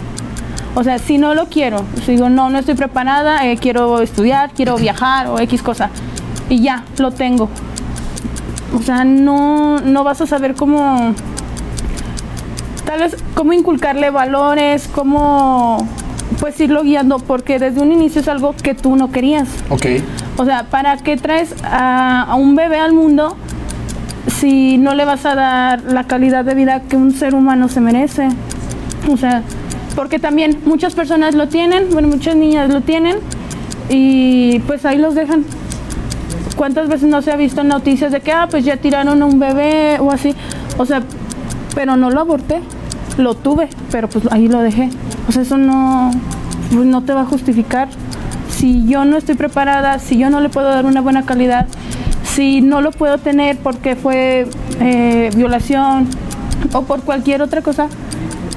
O sea, si no lo quiero, si digo, no, no estoy preparada, eh, quiero estudiar, quiero viajar o X cosa, y ya, lo tengo. O sea, no, no vas a saber cómo, tal vez, cómo inculcarle valores, cómo, pues, irlo guiando, porque desde un inicio es algo que tú no querías. Ok. O sea, ¿para qué traes a, a un bebé al mundo si no le vas a dar la calidad de vida que un ser humano se merece? O sea, porque también muchas personas lo tienen, bueno, muchas niñas lo tienen y pues ahí los dejan. ¿Cuántas veces no se ha visto en noticias de que, ah, pues ya tiraron a un bebé o así? O sea, pero no lo aborté, lo tuve, pero pues ahí lo dejé. O sea, eso no, pues, no te va a justificar. Si yo no estoy preparada, si yo no le puedo dar una buena calidad, si no lo puedo tener porque fue eh, violación o por cualquier otra cosa,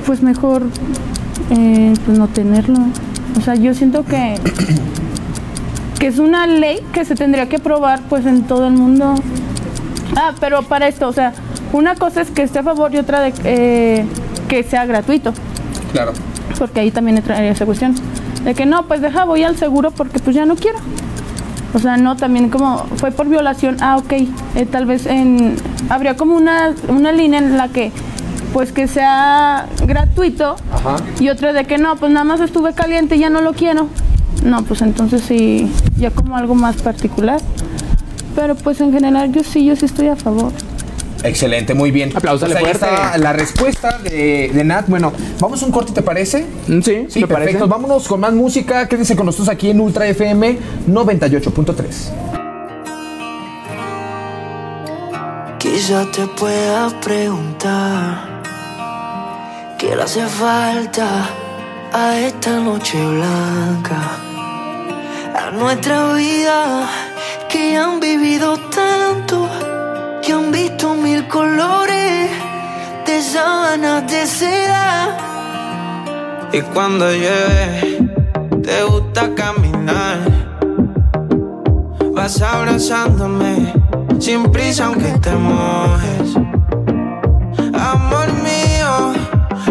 pues mejor eh, pues no tenerlo. O sea, yo siento que, [COUGHS] que es una ley que se tendría que aprobar pues en todo el mundo. Ah, pero para esto, o sea, una cosa es que esté a favor y otra de eh, que sea gratuito, Claro. porque ahí también entraría esa cuestión. De que no, pues deja, voy al seguro porque pues ya no quiero. O sea, no, también como fue por violación, ah, ok, eh, tal vez en, habría como una, una línea en la que pues que sea gratuito Ajá. y otra de que no, pues nada más estuve caliente y ya no lo quiero. No, pues entonces sí, ya como algo más particular. Pero pues en general yo sí, yo sí estoy a favor. Excelente, muy bien. Apláusale Pues fuerte. está la respuesta de, de Nat. Bueno, vamos a un corte, ¿te parece? Mm, Sí, Sí, me parece. perfecto. Vámonos con más música. Quédense con nosotros aquí en Ultra FM 98.3. Quizás te puedas preguntar qué le hace falta a esta noche blanca, a nuestra vida que han vivido tanto, Y cuando llueve, te gusta caminar. Vas abrazándome sin prisa aunque te mojes. Amor mío,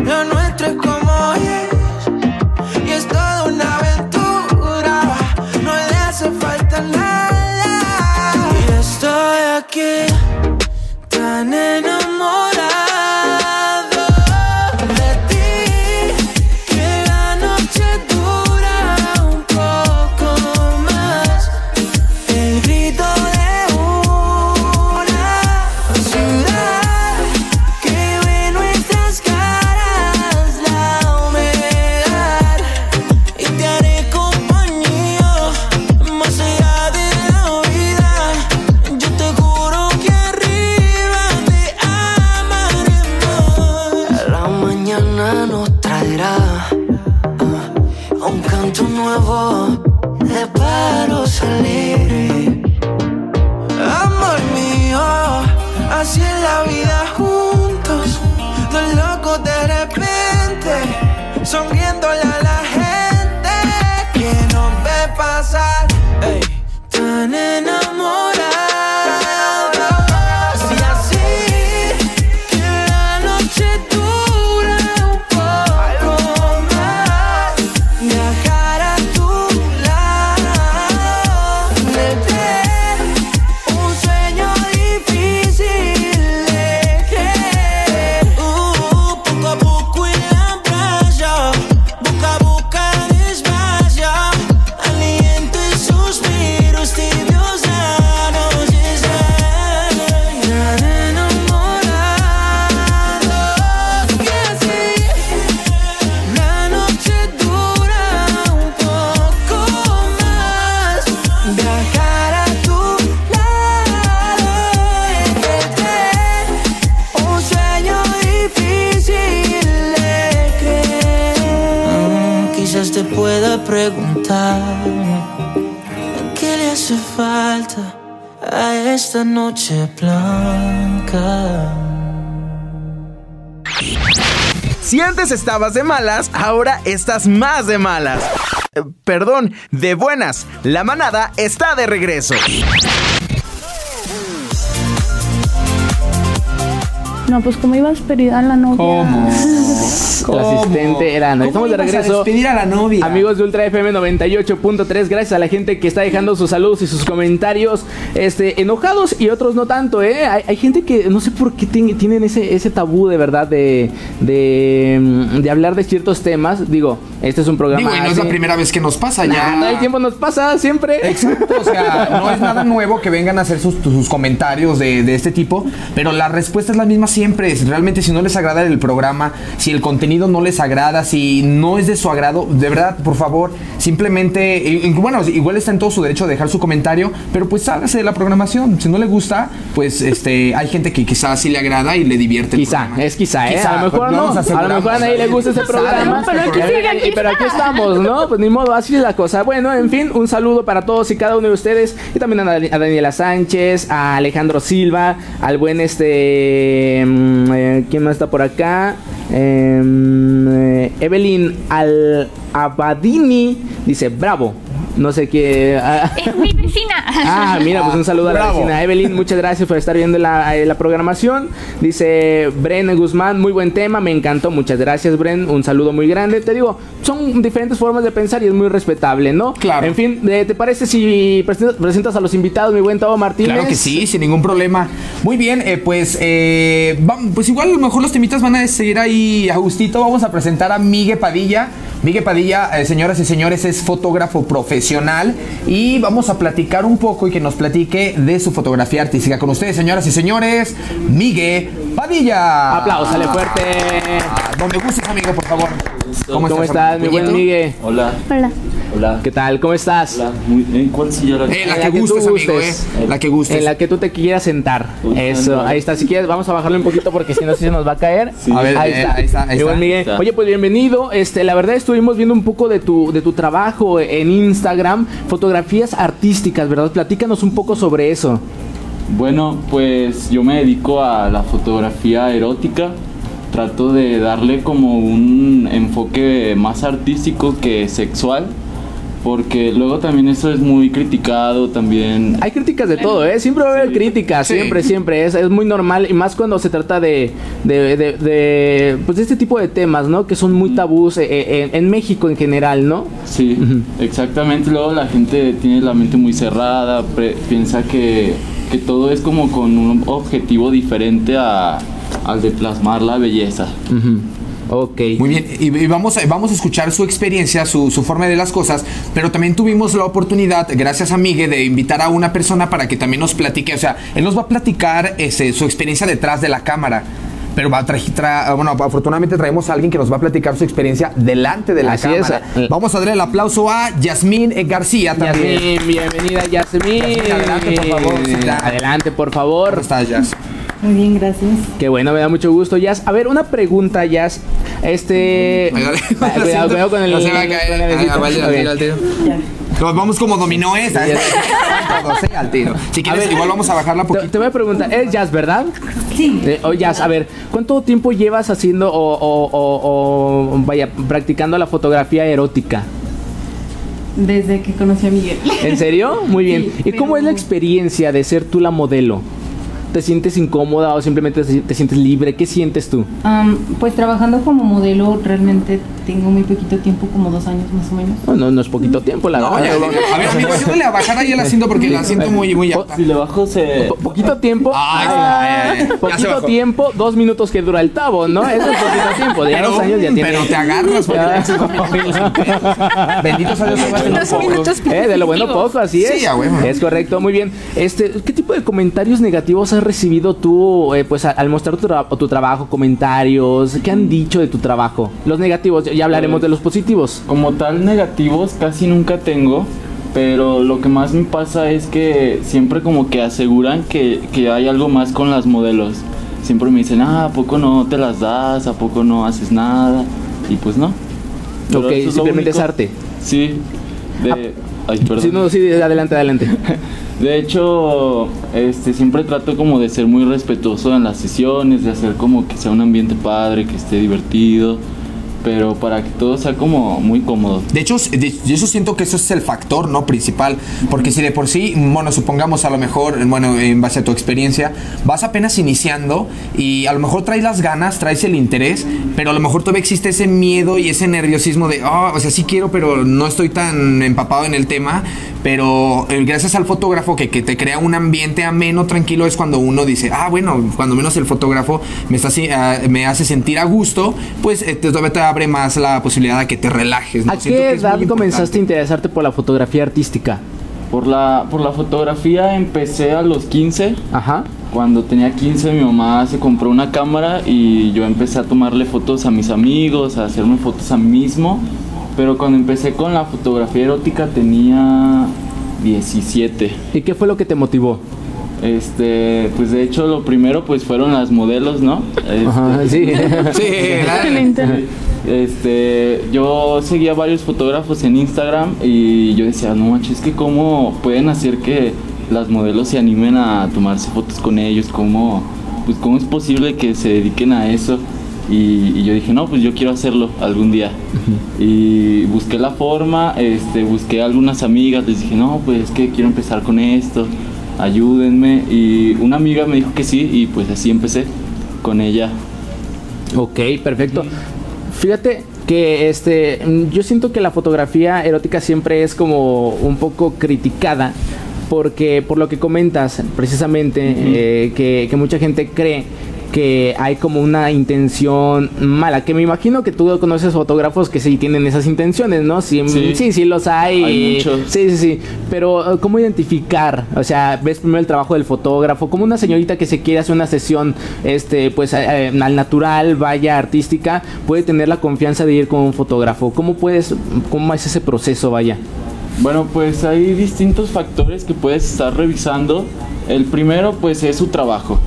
lo nuestro es como es. Y es toda una aventura, no le hace falta nada. Y estoy aquí, estabas de malas, ahora estás más de malas. Eh, Perdón, de buenas. La manada está de regreso. No, pues como ibas a a la novia. ¿Cómo? El asistente era. No, estamos de ibas a regreso. despedir a la novia? Amigos de Ultra FM 98.3, gracias a la gente que está dejando sus saludos y sus comentarios este, enojados y otros no tanto, ¿eh? Hay, hay gente que no sé por qué tiene- tienen ese, ese tabú de verdad de, de, de hablar de ciertos temas. Digo, este es un programa. Digo, y no es la primera vez que nos pasa Nah, ya. todo el tiempo nos pasa, siempre. Exacto, o sea, [LAUGHS] no es nada nuevo que vengan a hacer sus, sus comentarios de, de este tipo, pero la respuesta es la misma siempre. Es Realmente, si no les agrada el programa, si el contenido no les agrada, si no es de su agrado, de verdad, por favor, simplemente, y- y bueno, igual está en todo su derecho de dejar su comentario, pero pues hágase de la programación. Si no le gusta, pues este, hay gente que quizás sí le agrada y le divierte. Quizá, es quizá, ¿eh? Quizá, a lo mejor pues, no. nos A lo mejor a nadie le gusta este programa. pero aquí sigue, aquí Y- pero aquí estamos, ¿no? Pues ni modo, así es la cosa. Bueno, en fin, un saludo para todos y cada uno de ustedes. Y también a, Dani- a Daniela Sánchez, a Alejandro Silva, al buen este. mm, eh, ¿Quién más está por acá? Eh, Evelyn Al Abadini dice: Bravo. No sé qué. ah, Es mi vecina. Ah, mira, pues un saludo a la Bravo. vecina Evelyn. Muchas gracias por estar viendo la, eh, la programación. Dice Bren Guzmán, muy buen tema, me encantó. Muchas gracias, Bren. Un saludo muy grande. Te digo, son diferentes formas de pensar y es muy respetable, ¿no? Claro. En fin, eh, ¿te parece si presentas, presentas a los invitados, mi buen Tavo Martínez? Claro que sí, sin ningún problema. Muy bien, eh, pues, eh, pues igual a lo mejor los temitas van a seguir ahí a gustito. Vamos a presentar a Migue Padilla. Migue Padilla, eh, señoras y señores, es fotógrafo profesional y vamos a platicar un poco y que nos platique de su fotografía artística con ustedes, señoras y señores. Migue Padilla. Apláusale fuerte. Ah, Donde gustes, amigo, por favor. ¿Cómo, estás, mi buen? Miguel? Hola, Hola. Hola. ¿Qué tal? ¿Cómo estás? Hola, muy, ¿en cuál silla la Eh, la En que tú gustes, amigo, gustes. eh. La que gustes. En la que tú te quieras sentar. Uy, Eso, ahí está. Si quieres, vamos a bajarle un poquito porque si no, sí se nos va a caer. Sí. A ver, ahí, eh, está. ahí está, ahí. Miguel. Está. Oye, pues bienvenido. Este, la verdad estuvimos viendo un poco de tu, de tu trabajo en Instagram, fotografías artísticas, ¿verdad? Platícanos un poco sobre eso. Bueno, pues yo me dedico a la fotografía erótica. Trato de darle como un enfoque más artístico que sexual. Porque luego también eso es muy criticado también. Hay críticas de todo, ¿eh? Siempre va a haber Sí. críticas, Sí. siempre, siempre. Es, es muy normal y más cuando se trata de, de, de- de, pues, de este tipo de temas, ¿no? Que son muy tabús eh, eh, en, en México en general, ¿no? Sí, exactamente. Luego la gente tiene la mente muy cerrada, pre- piensa que, que todo es como con un objetivo diferente a, al de plasmar la belleza. Ujú. Ok. Muy bien, y, y vamos, a, vamos a escuchar su experiencia, su, su forma de las cosas, pero también tuvimos la oportunidad, gracias a Migue, de invitar a una persona para que también nos platique, o sea, él nos va a platicar ese, su experiencia detrás de la cámara. Pero va a tra- tra- bueno, afortunadamente traemos a alguien que nos va a platicar su experiencia delante de la Así es. cámara. Vamos a darle el aplauso a Yasmín García también. Yasmín, bienvenida Yasmín. Yasmín, adelante, por favor. Adelante, por favor. ¿Cómo estás, Yas? Muy bien, gracias. Qué bueno, me da mucho gusto, Jazz. A ver, una pregunta, Jazz. Este. [LAUGHS] Cuidado, cuidado, con el. No se va a caer. el Ah, besito. vaya, al Ok. tiro, al tiro. Ya. Nos vamos como dominó esa. Sí, Todos, eh, al tiro. Si quieres, igual vamos a bajarla Te, poquito. te voy a preguntar, ¿es Jazz, verdad? Sí. Eh, oh, Jazz, a ver, ¿cuánto tiempo llevas haciendo o, o- o- o, vaya, practicando la fotografía erótica? Desde que conocí a Miguel. ¿En serio? Muy bien. Sí, ¿Y cómo es la experiencia de ser tú la modelo? ¿Te sientes incómoda o simplemente te te sientes libre? ¿Qué sientes tú? Am, pues trabajando como modelo realmente tengo muy poquito tiempo, como dos años más o menos. No, no, no es poquito tiempo, la No, verdad. ya, a ver, amigo, ayúdale a bajar ahí el asiento porque la siento muy, muy alta. Si le bajo se... Po- poquito tiempo. Ay, Ah. Ya se poquito tiempo, dos minutos que dura el tabo, ¿no? Eso es poquito [LAUGHS] tiempo. De ya Pero- dos años ya tiene. pero te agarras, porque ya se [LAUGHS] Bendito sea Dios, se va a tener Dos minutos Eh, de lo bueno poco, así es. Sí, a huevo. Es correcto, muy bien. Este, ¿qué tipo de comentarios negativos has recibido tú, eh, pues, al mostrar tu, tra- tu trabajo, comentarios? ¿Qué han dicho de tu trabajo? Los negativos, ya hablaremos Pues, de los positivos. Como tal, negativos casi nunca tengo, pero lo que más me pasa es que siempre como que aseguran que, que hay algo más con las modelos. Siempre me dicen, ah, ¿a poco no te las das? ¿A poco no haces nada? Y pues no. Pero Ok, simplemente es arte. Sí. De... Ay, perdón. Sí, no, sí, adelante, adelante. [LAUGHS] De hecho, este, siempre trato como de ser muy respetuoso en las sesiones, de hacer como que sea un ambiente padre, que esté divertido, pero para que todo sea como muy cómodo. De hecho, de, yo siento que eso es el factor, ¿no? Principal. Porque si de por sí, bueno, supongamos a lo mejor, bueno, en base a tu experiencia, vas apenas iniciando y a lo mejor traes las ganas, traes el interés, pero a lo mejor todavía existe ese miedo y ese nerviosismo de, oh, o sea, sí quiero, pero no estoy tan empapado en el tema. Pero eh, gracias al fotógrafo que, que te crea un ambiente ameno, tranquilo, es cuando uno dice, ah, bueno, cuando menos el fotógrafo me, está, ah, me hace sentir a gusto, pues eh, todavía te abre más la posibilidad de que te relajes. ¿no? ¿A Siento qué edad comenzaste a interesarte por la fotografía artística? Por la, por la fotografía empecé a los 15. Ajá. Cuando tenía 15 mi mamá se compró una cámara y yo empecé a tomarle fotos a mis amigos, a hacerme fotos a mí mismo. Pero cuando empecé con la fotografía erótica tenía 17. ¿Y qué fue lo que te motivó? Este, pues de hecho lo primero pues fueron las modelos, ¿no? Este, Ajá, sí. [LAUGHS] Sí. [LAUGHS] Este, yo seguía varios fotógrafos en Instagram y yo decía, no manches, es que cómo pueden hacer que las modelos se animen a tomarse fotos con ellos, cómo, pues cómo es posible que se dediquen a eso. Y, y yo dije, no, pues yo quiero hacerlo algún día. Y busqué la forma, este, busqué a algunas amigas, les dije, no, pues es que quiero empezar con esto, ayúdenme. Y una amiga me dijo que sí y pues así empecé con ella. Ok, perfecto. Fíjate que este mm, yo siento que la fotografía erótica siempre es como un poco criticada porque por lo que comentas precisamente eh, que, que mucha gente cree que hay como una intención mala, que me imagino que tú conoces fotógrafos que sí tienen esas intenciones, ¿no? Sí, sí, Sí. sí, los hay. Hay muchos. Sí, sí, sí. Pero, eh, ¿cómo identificar? O sea, ves primero el trabajo del fotógrafo, como una señorita que se quiere hacer una sesión, este, pues, eh, eh, al natural, vaya artística, puede tener la confianza de ir con un fotógrafo. ¿Cómo puedes, cómo es ese proceso, vaya? Bueno, pues hay distintos factores que puedes estar revisando. El primero, pues, es su trabajo.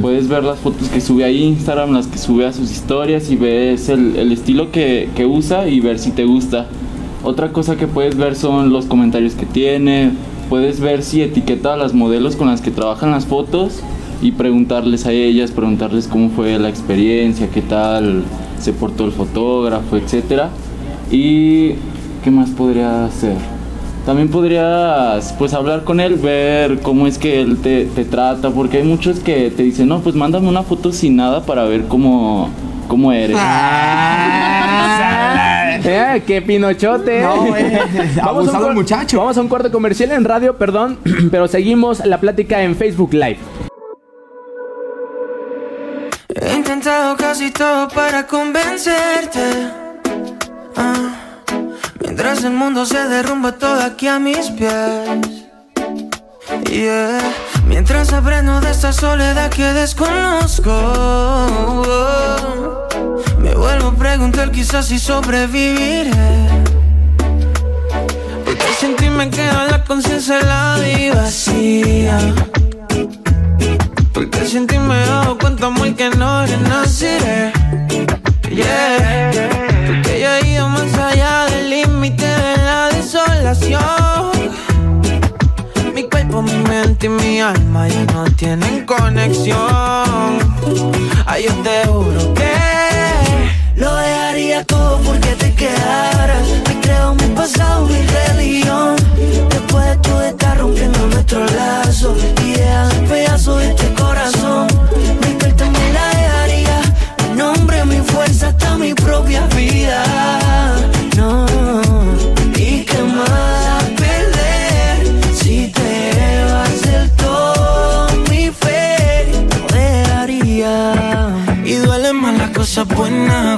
Puedes ver las fotos que sube a Instagram, las que sube a sus historias y ves el, estilo que, que usa y ver si te gusta. Otra cosa que puedes ver son los comentarios que tiene. Puedes ver si etiqueta a las modelos con las que trabajan las fotos y preguntarles a ellas, preguntarles cómo fue la experiencia, qué tal se portó el fotógrafo, etcétera. Y qué más podría hacer. También podrías pues hablar con él, ver cómo es que él te, te trata, porque hay muchos que te dicen, no, pues mándame una foto sin nada para ver cómo, cómo eres. [LAUGHS] Eh, ¡Qué pinochote! No, eh, [LAUGHS] Vamos a un muchacho. Vamos a un corte comercial en radio, perdón, [CLEARS THROAT] pero seguimos la plática en Facebook Live. He intentado casi todo para convencerte. Ah, mientras el mundo se derrumba todo aquí a mis pies. Yeah. Mientras aprendo de esta soledad que desconozco. Me vuelvo a preguntar quizás si sobreviviré. Porque sin ti me queda la conciencia helada y vacía. Porque sin ti me dado cuenta muy que no renaciré. Yeah. mente y mi alma ya no tienen conexión. Ay, yo te juro que lo dejaría todo porque te quedaras. Me creo mi pasado, mi religión. Después de tú estás rompiendo nuestro lazo y dejas el pedazo de este corazón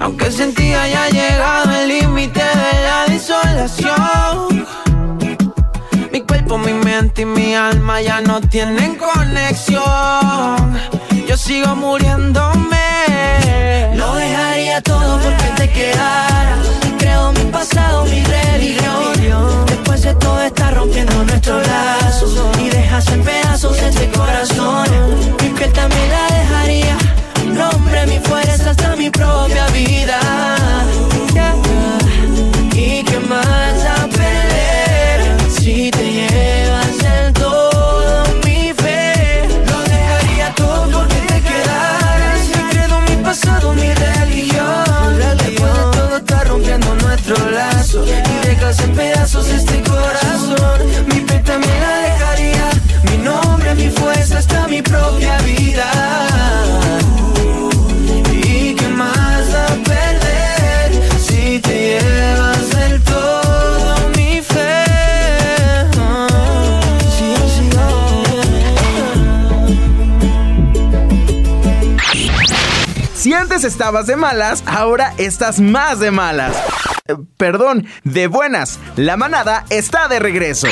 Aunque sentí haya llegado el límite de la desolación. Mi cuerpo, mi mente y mi alma ya no tienen conexión. Yo sigo muriéndome. Lo dejaría todo porque te quedara. Y creo mi pasado, mi religión. Después de todo está rompiendo nuestros lazos. Y dejas en pedazos este corazón. Mi piel también la dejaría. Nombre, mi fuerza, hasta mi propia vida. ¿Y qué más a perder si te llevas del todo mi fe? Lo dejaría todo porque te quedaras. Mi credo, mi pasado, mi religión. Después de todo está rompiendo nuestro lazo y dejas en pedazos estabas de malas, ahora estás más de malas. Eh, Perdón, de buenas. La manada está de regreso.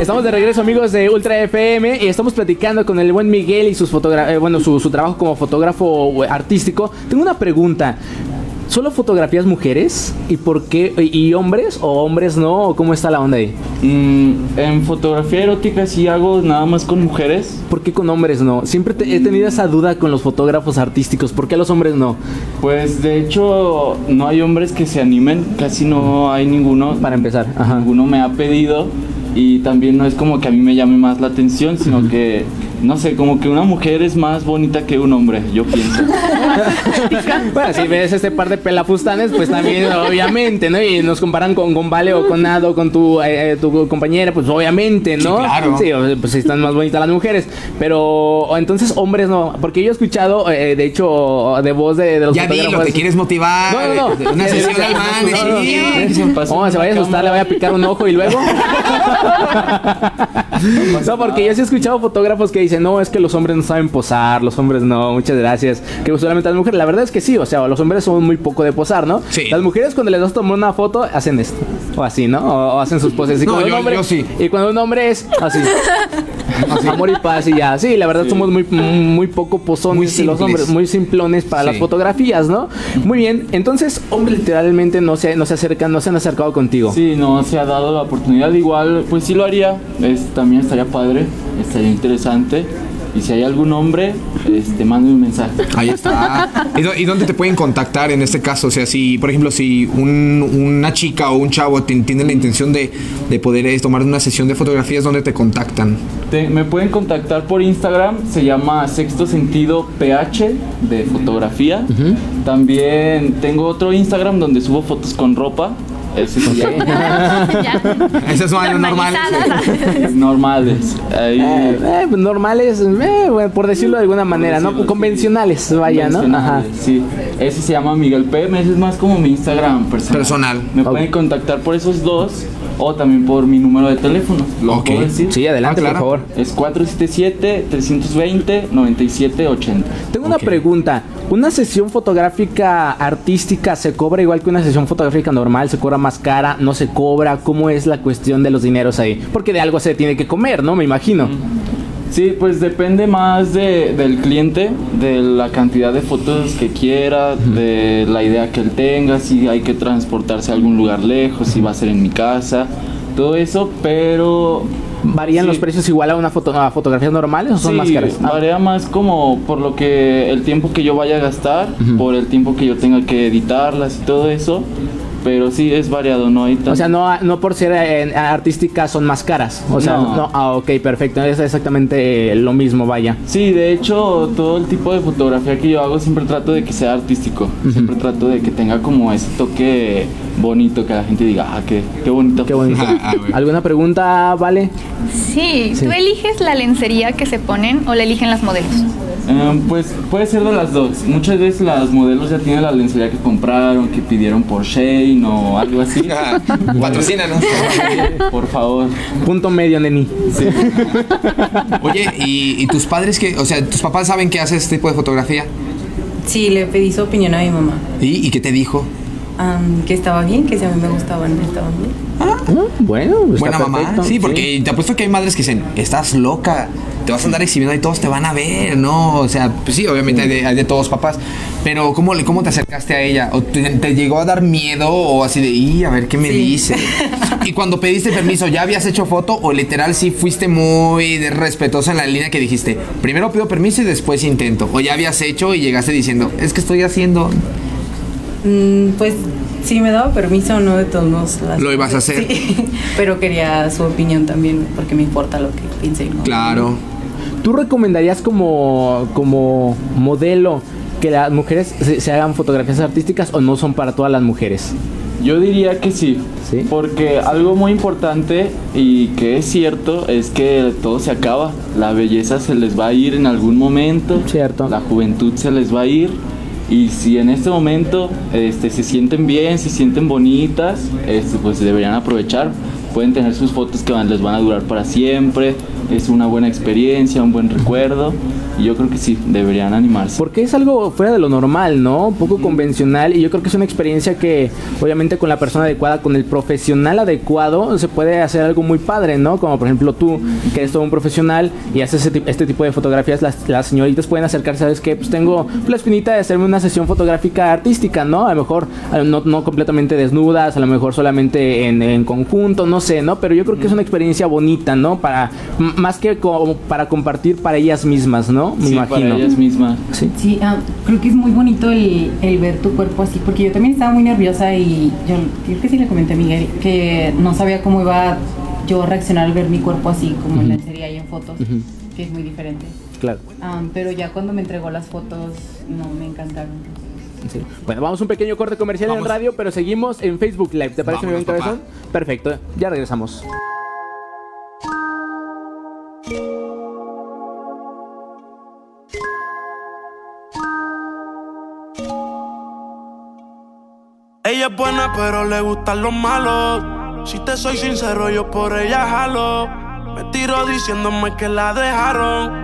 Estamos de regreso, amigos de Ultra FM, y estamos platicando con el buen Miguel y eh, bueno, su, su trabajo como fotógrafo eh, artístico. Tengo una pregunta. ¿Solo fotografías mujeres? ¿Y por qué? ¿Y hombres o hombres no? ¿O ¿Cómo está la onda ahí? Mm, en fotografía erótica sí hago nada más con mujeres. ¿Por qué con hombres no? Siempre te- he tenido esa duda con los fotógrafos artísticos. ¿Por qué los hombres no? Pues de hecho no hay hombres que se animen, casi no hay ninguno. Para empezar, ajá. Ninguno me ha pedido y también no es como que a mí me llame más la atención, sino que, no sé, como que una mujer es más bonita que un hombre, yo pienso. [LAUGHS] Bueno, si ves este par de pelafustanes, pues también, obviamente, ¿no? Y nos comparan con, con Vale o con Nado, con tu, eh, eh, tu compañera, pues obviamente, ¿no? Sí, claro. Sí, pues están más bonitas las mujeres. Pero o entonces, hombres no. Porque yo he escuchado, eh, de hecho, de voz de, de los Ya dilo, te quieres motivar. No, no, no. Una Eh, sesión eh, al man, no, no, sí. no. ¿Cómo se vaya a asustar? Le vaya a picar un ojo y luego. [LAUGHS] No, porque yo sí he escuchado fotógrafos que dicen, no, es que los hombres no saben posar, los hombres no, muchas gracias. Que solamente las mujeres, la verdad es que sí, o sea, los hombres son muy poco de posar, ¿no? Sí. Las mujeres cuando les das a tomar una foto, hacen esto, o así, ¿no? O, o hacen sus poses. Y No, cuando un yo- hombre- yo sí. Y cuando un hombre es así. [LAUGHS] Amor y paz y ya. Sí, la verdad somos muy, muy poco pozones Muy los simples. hombres, muy simplones para Sí. las fotografías, ¿no? Muy bien, entonces, hombres literalmente no se, no se acercan, no se han acercado contigo. Sí, no se ha dado la oportunidad, igual, pues sí lo haría, es, también estaría padre, estaría interesante. Y si hay algún hombre, este, mande un mensaje. Ahí está. [LAUGHS] ¿Y, dó- y dónde te pueden contactar en este caso? O sea, si, por ejemplo, si un- una chica o un chavo ti- tiene la intención de, de poder eh, tomar una sesión de fotografías, ¿dónde te contactan? Te- me pueden contactar por Instagram, se llama Sexto Sentido PH de fotografía. También tengo otro Instagram donde subo fotos con ropa. [LAUGHS] Ese se llama Esas son las normales. normales. Ahí, Eh, eh, normales, eh, bueno, por decirlo de alguna manera, ¿no? Convencionales, vaya, ¿no? Ajá. Sí, ese se llama Miguel PM, ese es más como mi Instagram personal. Personal. Me pueden contactar por esos dos o también por mi número de teléfono. ¿Lo Ok. puedo decir? Sí, adelante, Ah, claro. por favor. Es 477-320-9780. Tengo una pregunta. ¿Una sesión fotográfica artística se cobra igual que una sesión fotográfica normal? ¿Se cobra más cara? ¿No se cobra? ¿Cómo es la cuestión de los dineros ahí? Porque de algo se tiene que comer, ¿no? Me imagino. Sí, pues depende más de, del cliente, de la cantidad de fotos que quiera, de la idea que él tenga, si hay que transportarse a algún lugar lejos, si va a ser en mi casa, todo eso, pero... ¿Varían Sí. los precios igual a una foto, a fotografías normales o son Sí, más caras? Ah, varía más como por lo que el tiempo que yo vaya a gastar, por el tiempo que yo tenga que editarlas y todo eso, pero sí es variado, no hay tan... O sea, no, no por ser eh, artísticas son más caras. O sea, No. no. Ah, ok, perfecto. Es exactamente eh, lo mismo, vaya. Sí, de hecho, todo el tipo de fotografía que yo hago siempre trato de que sea artístico. Siempre trato de que tenga como ese toque bonito, que la gente diga, ah, qué, qué bonito. Qué bonito. [LAUGHS] [LAUGHS] ¿Alguna pregunta, Vale? Sí, Sí. ¿tú eliges la lencería que se ponen o la eligen las modelos? Eh, pues puede ser de las dos. Muchas veces las modelos ya tienen la lencería que compraron, que pidieron por Shane o algo así. [LAUGHS] Patrocínanos. Por favor. Punto medio, neni. Oye, ¿y, y tus padres que, o sea, tus papás saben que haces este tipo de fotografía? Sí, le pedí su opinión a mi mamá. ¿Y, y qué te dijo? Am, que estaba bien, que si a mí me gustaban, estaban bien. Bueno, está Buena mamá. perfecto. Sí, porque te apuesto que hay madres que dicen, estás loca, te vas a andar exhibiendo y todos te van a ver, ¿no? O sea, pues sí, obviamente hay de, hay de todos papás. Pero ¿cómo, ¿cómo te acercaste a ella? ¿O te, te llegó a dar miedo o así de, y a ver qué me dice? [LAUGHS] y cuando pediste permiso, ¿ya habías hecho foto o literal sí fuiste muy respetuosa en la línea que dijiste, primero pido permiso y después intento? ¿O ya habías hecho y llegaste diciendo, es que estoy haciendo... Mm, pues sí me daba permiso, no de todos modos. las- Lo ibas a hacer. Sí, [LAUGHS] pero quería su opinión también, porque me importa lo que piense. ¿no? Claro. ¿Tú recomendarías como, como modelo que las mujeres se, se hagan fotografías artísticas o no son para todas las mujeres? Yo diría que sí, porque algo muy importante y que es cierto es que todo se acaba. La belleza se les va a ir en algún momento. Cierto. La juventud se les va a ir. Y si en este momento este, se sienten bien, se sienten bonitas, este, pues deberían aprovechar. Pueden tener sus fotos que van- les van a durar para siempre. Es una buena experiencia, un buen recuerdo. Y yo creo que sí, deberían animarse. Porque es algo fuera de lo normal, ¿no? Un poco convencional y yo creo que es una experiencia que obviamente con la persona adecuada, con el profesional adecuado, se puede hacer algo muy padre, ¿no? Como por ejemplo tú, que eres todo un profesional y haces este tipo de fotografías, las, las señoritas pueden acercarse, ¿sabes qué? Pues tengo la espinita de hacerme una sesión fotográfica artística, ¿no? A lo mejor no, no completamente desnudas, a lo mejor solamente en, en conjunto, no sé, ¿no? Pero yo creo que es una experiencia bonita, ¿no? Para, más que como para compartir para ellas mismas, ¿no? Me Sí, imagino. para ellas mismas. Sí. Sí, ah, creo que es muy bonito el, el ver tu cuerpo así, porque yo también estaba muy nerviosa y yo creo que sí le comenté a Miguel que no sabía cómo iba yo a reaccionar al ver mi cuerpo así, como en la serie y en fotos, que es muy diferente. Claro. Ah, pero ya cuando me entregó las fotos, no, me encantaron. Sí. Bueno, vamos a un pequeño corte comercial en radio, pero seguimos en Facebook Live. ¿Te parece, mi buen cabezón? Perfecto, ya regresamos. Ella es buena, pero le gustan los malos. Si te soy sincero, yo por ella jalo. Me tiro diciéndome que la dejaron.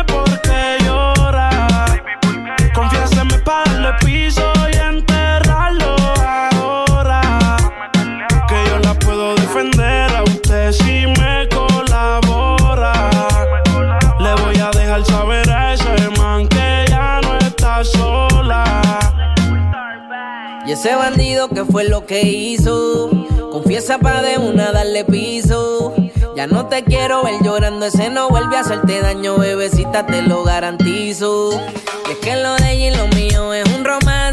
piso y enterrarlo ahora. Que yo la puedo defender a usted si me colabora. Le voy a dejar saber a ese man que ya no está sola. Y ese bandido que fue lo que hizo. Confiesa pa' de una darle piso. Ya no te quiero ver llorando, ese no vuelve a hacerte daño, bebecita, te lo garantizo. Y es que lo de ella y lo mío es un romance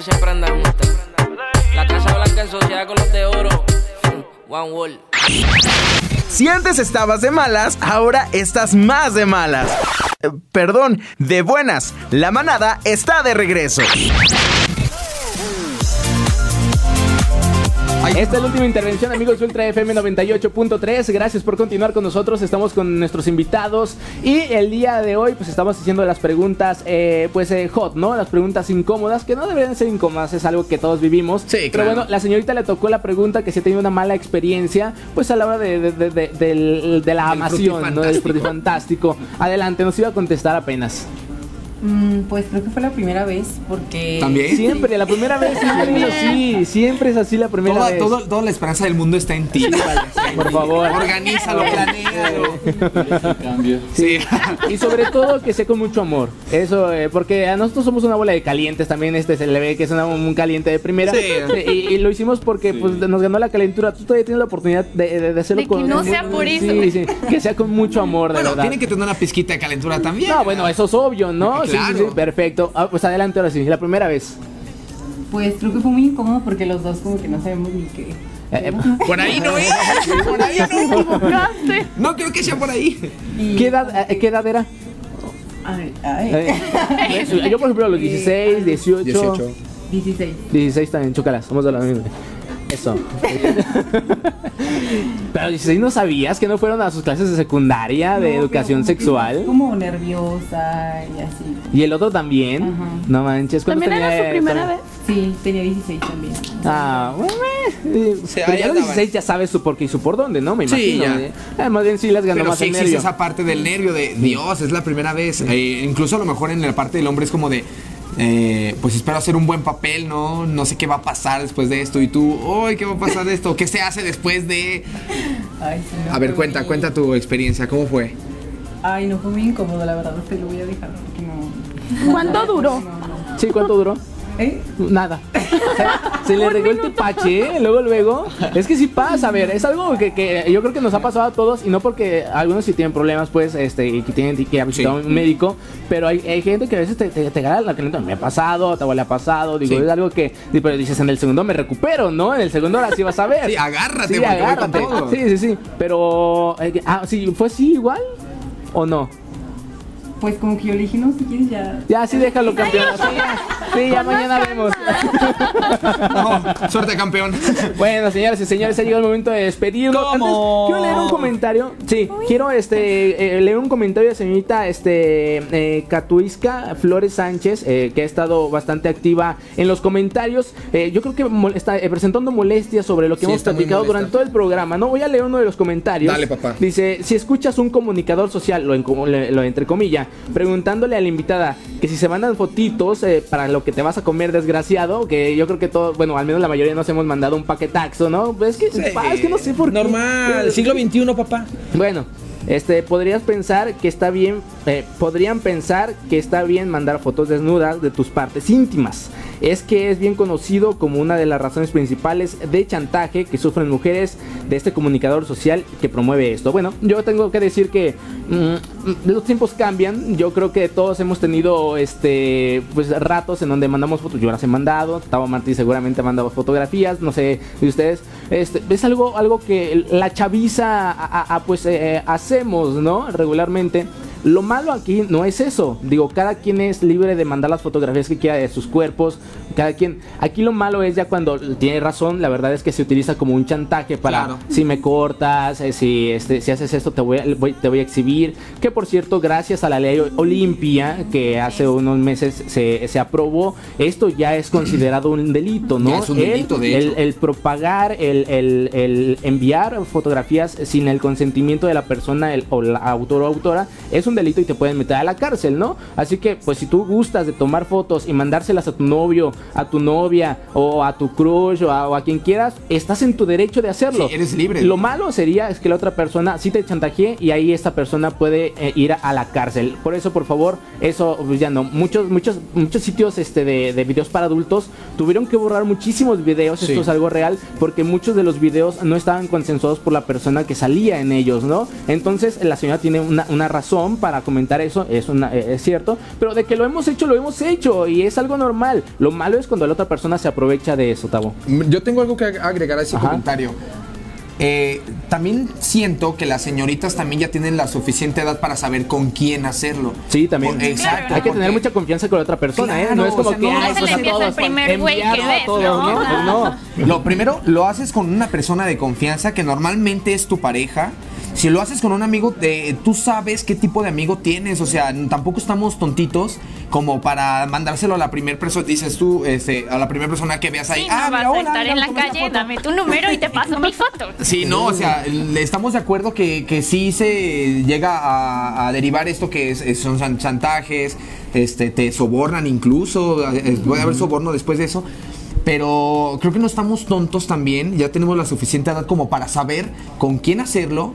Estrellas siempre juntas. La Casa Blanca en sociedad con los de oro. [LAUGHS] One Wall. Si antes estabas de malas, ahora estás más de malas. Eh, Perdón, de buenas. La manada está de regreso. Esta es la última intervención, amigos Ultra FM 98.3. Gracias por continuar con nosotros. Estamos con nuestros invitados. Y el día de hoy, pues estamos haciendo las preguntas, eh, pues eh, hot, ¿no? Las preguntas incómodas, que no deberían ser incómodas, es algo que todos vivimos. Sí, Pero claro. bueno, la señorita le tocó la pregunta que si ha tenido una mala experiencia, pues a la hora de, de- de- de- del- de la amación, ¿no? Del frutifantástico. Adelante, nos iba a contestar apenas. Mm, pues creo que fue la primera vez porque... ¿También? Siempre, la primera vez siempre es así. Siempre es así la primera Toda, vez. todo- toda la esperanza del mundo está en ti. Por favor. Organízalo, planéalo. Cambio. Sí. y sobre todo que sea con mucho amor. Eso, eh, porque a nosotros somos una bola de calientes también. Este se le ve que es una- un caliente de primera. Sí. Y, y lo hicimos porque pues, nos ganó la calentura. Tú todavía tienes la oportunidad de, de- de hacerlo De que no sea por eso. Sí, sí. Que sea con mucho amor, de Bueno, verdad. tiene que tener una pizquita de calentura también. No, bueno, eso es obvio, ¿no? Sí, sí, Claro. sí, perfecto. Ah, pues adelante ahora sí, la primera vez. Pues creo que fue muy incómodo porque los dos como que no sabemos ni qué. Eh, eh, Por ahí no es. Por ahí no. [LAUGHS] No creo que sea por ahí. ¿Qué edad, eh, ¿Qué edad era? Ay, ay. Eh, yo, por ejemplo, a los 16, 18. 18. 16. 16 también, chócalas, somos de la misma. Eso. Pero 16 no sabías que no fueron a sus clases de secundaria de No, educación sexual. Como nerviosa y así. Y el otro también. Ajá. No manches, ¿cuántos ¿También era tenía su primera vez? Sí, tenía 16 también. Ah, bueno, eh, sea, pero ya los andaban. 16 ya sabes su por qué y su por dónde, ¿no? Me Sí, imagino. ya. ¿eh? Ah, más bien sí las ganó Pero más sí el nervio. esa parte del nervio de Dios, es la primera vez. Eh, incluso a lo mejor en la parte del hombre es como de. Eh, pues espero hacer un buen papel, ¿no? No sé qué va a pasar después de esto. Y tú, ¡ay, qué va a pasar de esto! ¿Qué se hace después de.? Ay, sí, no, A ver, cuenta, muy- cuenta tu experiencia, ¿cómo fue? Ay, no fue muy incómodo, la verdad, te lo voy a dejar porque no. ¿Cuánto duró? Sí, ¿cuánto duró? ¿Eh? Nada. [LAUGHS] Se le regó el tepache, ¿eh? luego, luego. Es que sí pasa, a ver, es algo que, que yo creo que nos ha pasado a todos, y no porque algunos sí tienen problemas, pues, este, y que tienen que a visitar un médico, pero hay, hay gente que a veces te, te, te gana la calentura. Me ha pasado, te le ha pasado, digo, Sí. es algo que, pero dices, en el segundo me recupero, ¿no? En el segundo ahora sí vas a ver. [LAUGHS] Sí, agárrate, Sí, porque voy con agárrate. todo. Sí, sí, sí. Pero, eh, ah, sí, ¿fue así igual? ¿O no? Pues como que yo le dije, no, si quieres ya. Ya, sí, déjalo, campeón. Sí, ya, sí, ya mañana vemos. No, suerte, campeón. Bueno, señoras y señores, ha llegado el momento de despedirnos. Antes, quiero leer un comentario. Sí, quiero este eh, leer un comentario de la señorita este eh, Catuisca Flores Sánchez, eh, que ha estado bastante activa en los comentarios. Eh, yo creo que mol- está eh, presentando molestias sobre lo que Sí, hemos platicado molesta. durante todo el programa. No voy a leer uno de los comentarios. Dale, papá. Dice, si escuchas un comunicador social, lo, en- lo, lo entre comillas, preguntándole a la invitada que si se mandan fotitos eh, para lo que te vas a comer, desgraciado, que yo creo que todos, bueno, al menos la mayoría nos hemos mandado un paquetaxo, ¿no? Pues es que, pa, es que no sé por qué. Normal, siglo XXI, papá. Bueno, este, podrías pensar que está bien, eh, podrían pensar que está bien mandar fotos desnudas de tus partes íntimas. Es que es bien conocido como una de las razones principales de chantaje que sufren mujeres de este comunicador social que promueve esto. Bueno, yo tengo que decir que mm, los tiempos cambian. Yo creo que todos hemos tenido este pues ratos en donde mandamos fotos. Yo las he mandado. Tavo Martí seguramente ha mandado fotografías. No sé de ustedes. Este, es algo, algo que la chaviza a- a- pues eh, hacemos, ¿no? Regularmente. Lo malo aquí no es eso. Digo, cada quien es libre de mandar las fotografías que quiera de sus cuerpos. Cada quien. Aquí lo malo es ya cuando tiene razón. La verdad es que se utiliza como un chantaje para Claro. si me cortas, eh, si este, si haces esto te voy, a, voy- te voy a exhibir. Que por cierto, gracias a la ley Olimpia que hace unos meses se, se aprobó, esto ya es considerado un delito, ¿no? Ya es un El- delito, de el, hecho. el propagar, el, el- el enviar fotografías sin el consentimiento de la persona el- o la autor o autora es un delito y te pueden meter a la cárcel, ¿no? Así que, pues si tú gustas de tomar fotos y mandárselas a tu novio, a tu novia o a tu crush o a, o a quien quieras, estás en tu derecho de hacerlo. Sí, eres libre. Lo malo sería es que la otra persona sí te chantajee y ahí esta persona puede eh, ir a la cárcel. Por eso, por favor, eso pues, ya no. Muchos, muchos, muchos sitios este, de, de videos para adultos tuvieron que borrar muchísimos videos. Sí. Esto es algo real porque muchos de los videos no estaban consensuados por la persona que salía en ellos, ¿no? Entonces la señora tiene una, una razón para comentar eso, es, una, eh, es cierto, pero de que lo hemos hecho, lo hemos hecho y es algo normal. Lo malo es cuando la otra persona se aprovecha de eso, Tavo. Yo tengo algo que ag- agregar a ese Ajá. comentario. Eh, también siento que las señoritas también ya tienen la suficiente edad para saber con quién hacerlo. Sí, también. Exacto. Hay que tener mucha confianza con la otra persona, ¿eh? No es como o sea, que no, no se pues le empieza el primer güey que ves, todos, ¿no? Pues no. Lo primero, lo haces con una persona de confianza que normalmente es tu pareja. Si lo haces con un amigo, de, tú sabes qué tipo de amigo tienes. O sea, tampoco estamos tontitos como para mandárselo a la primera persona. Dices tú, este, a la primera persona que veas ahí. Sí, ah, vas mira, a estar en la calle, foto". dame tu número y te paso mi foto. [LAUGHS] Sí, no, o sea, estamos de acuerdo que, que sí se llega a, a derivar esto que es, son chan- chantajes, este, te sobornan incluso, puede haber soborno después de eso. Pero creo que no estamos tontos también, ya tenemos la suficiente edad como para saber con quién hacerlo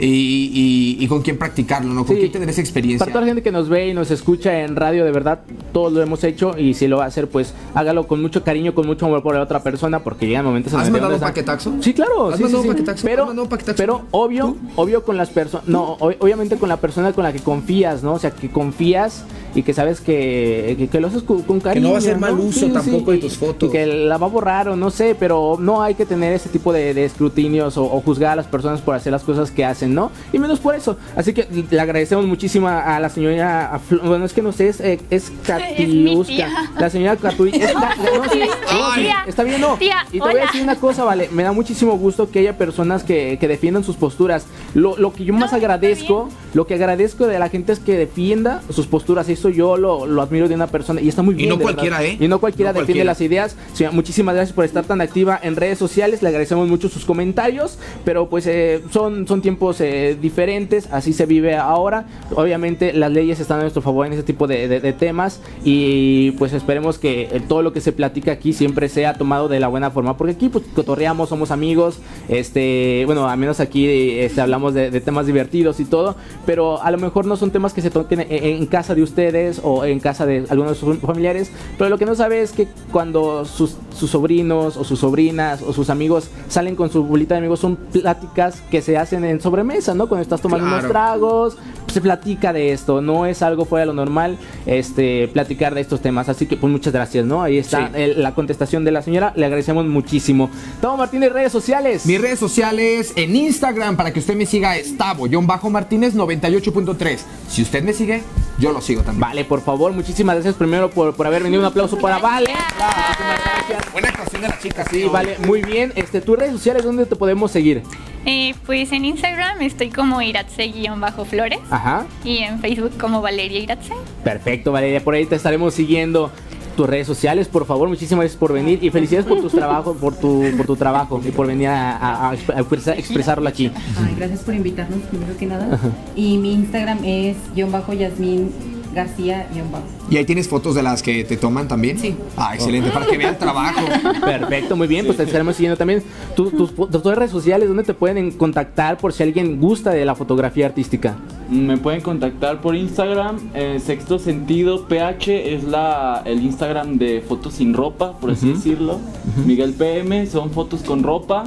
y, y- y con quién practicarlo, ¿no? Con Sí. quién tener esa experiencia. Para toda la gente que nos ve y nos escucha en radio, de verdad, todos lo hemos hecho y si lo va a hacer, pues hágalo con mucho cariño, con mucho amor por la otra persona, porque llegan momentos en ¿Has los que mandado un paquetaxo? Sí, claro. ¿Has sí, mandado sí, un paquetaxo? Pero, ¿Has mandado paquetaxo? pero obvio, obvio con las personas, no, ob- obviamente con la persona con la que confías, ¿no? O sea, que confías y que sabes que, que, que lo haces con, con cariño. no va a hacer mal uso tampoco de y- tus fotos. Y que la va a borrar o no sé, pero no hay que tener ese tipo de, de escrutinios o, o juzgar a las personas por hacer las cosas que hacen, ¿no? Y menos por eso. Así que le agradecemos muchísimo a, la señora, a Flo- bueno, es que no sé, es, eh, es [LAUGHS] Katiuska. tía. La señora Katuy. es Ka- [LAUGHS] no, sí, no, sí, Tía. está bien, no. Tía, y te voy a decir una cosa, vale. Me da muchísimo gusto que haya personas que, que defiendan sus posturas. Lo, lo que yo más agradezco, lo que agradezco de la gente es que defienda sus posturas. Eso yo lo, lo admiro de una persona y está muy Y bien. no de verdad. cualquiera, ¿eh? Y no cualquiera No defiende cualquiera. las ideas. Muchísimas gracias por estar tan activa en redes sociales. Le agradecemos mucho sus comentarios. Pero pues eh, son, son tiempos eh, diferentes. Así se vive ahora. Obviamente las leyes están a nuestro favor en ese tipo de, de- de temas. Y pues esperemos que eh, todo lo que se platica aquí siempre sea tomado de la buena forma. Porque aquí pues cotorreamos, somos amigos. Este, bueno, al menos aquí este, hablamos de, de temas divertidos y todo. Pero a lo mejor no son temas que se toquen en, en casa de ustedes o en casa de algunos de sus familiares. Pero lo que no sabe es que cuando sus, sus sobrinos o sus sobrinas o sus amigos salen con su bolita de amigos, son pláticas que se hacen en sobremesa, ¿no? Cuando estás tomando Claro. unos tragos, se platica de esto. No es algo fuera de lo normal este, platicar de estos temas. Así que, pues muchas gracias, ¿no? Ahí está Sí. el- la contestación de la señora. Le agradecemos muchísimo. Tavo Martínez, redes sociales. Mis redes sociales en Instagram para que usted me siga es Tavo-Martínez 98.3. Si usted me sigue, yo lo sigo también. Vale, por favor, muchísimas gracias primero por, por haber venido. Un aplauso para Vale. Muchísimas gracias. Buena actuación de la chica, Sí, vale, muy bien. Este, tus redes sociales, ¿dónde te podemos seguir? Eh, pues en Instagram estoy como Iratze-Flores Ajá. y en Facebook como Valeria Iratze. Perfecto, Valeria, por ahí te estaremos siguiendo. tus redes sociales, por favor. Muchísimas gracias por venir y felicidades por tus trabajos, por tu, por tu trabajo y por venir a, a- a expresar- expresarlo aquí. Ay, gracias por invitarnos, primero que nada. Y mi Instagram es guion bajo Yasmín García guion bajo. ¿Y ahí tienes fotos de las que te toman también? Sí. Ah, excelente, para que vean el trabajo. [LAUGHS] Perfecto, muy bien, pues te estaremos siguiendo también. Tu- tus, tus, tus redes sociales, ¿dónde te pueden contactar por si alguien gusta de la fotografía artística? Me pueden contactar por Instagram, eh, Sexto Sentido PH es la, el Instagram de Fotos sin Ropa, por así decirlo. Miguel PM son fotos con ropa.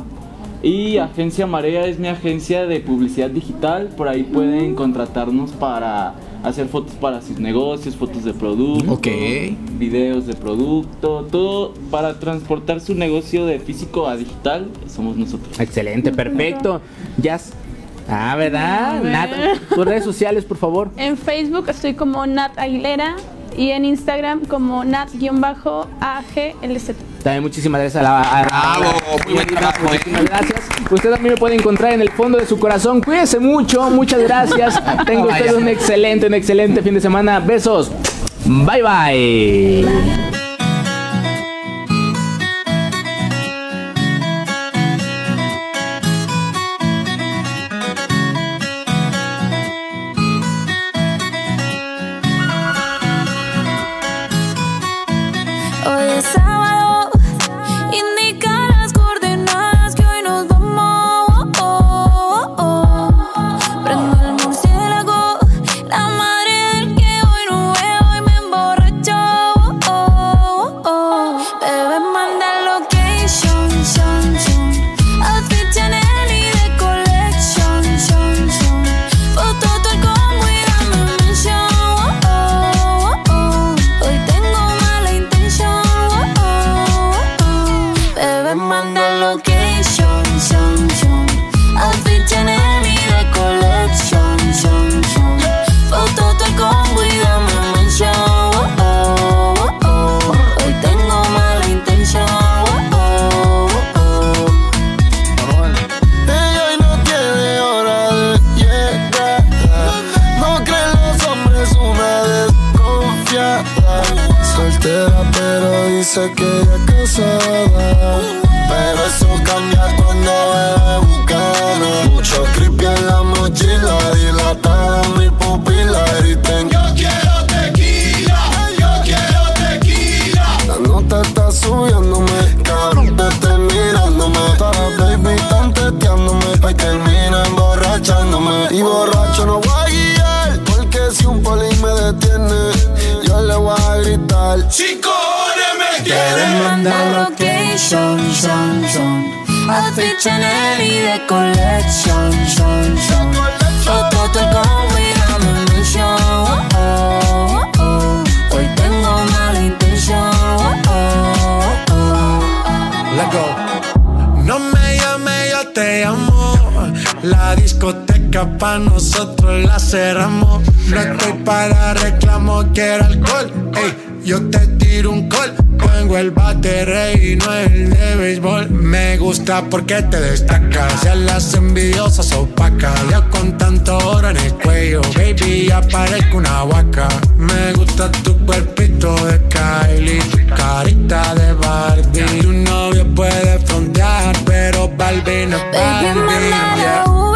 Y Agencia Marea es mi agencia de publicidad digital, por ahí pueden contratarnos para hacer fotos para sus negocios, fotos de producto, videos de producto, todo para transportar su negocio de físico a digital, somos nosotros. Excelente, perfecto. Ya. Ah, ¿verdad? ver. Nat, tus redes sociales, por favor. En Facebook estoy como Nat Aguilera y en Instagram como Nat-AGLZ. También muchísimas gracias a la. a- Bravo, muy buen trabajo, eh. Muchísimas gracias. Usted también me puede encontrar en el fondo de su corazón. Cuídese mucho, muchas gracias. [LAUGHS] Tengo Vaya. usted un excelente, un excelente fin de semana. Besos. Bye bye. Son, son. Outfit Chanel y de collection, son, son. Foto te combo y dame un mention. Hoy tengo mala intención. Let go. No me llame, yo te amo. La discoteca pa' nosotros la cerramos. No estoy para reclamo, quiero alcohol. Ey, yo te tiro un call. Pongo el bate rey y no el de béisbol. Me gusta porque te destacas. Ya las envidiosas opacas. Ya con tanto oro en el cuello, baby, ya parezco una vaca. Me gusta tu cuerpito de Kylie, tu carita de Barbie. Tu novio puede frontear, pero Barbie no es Barbie. yeah.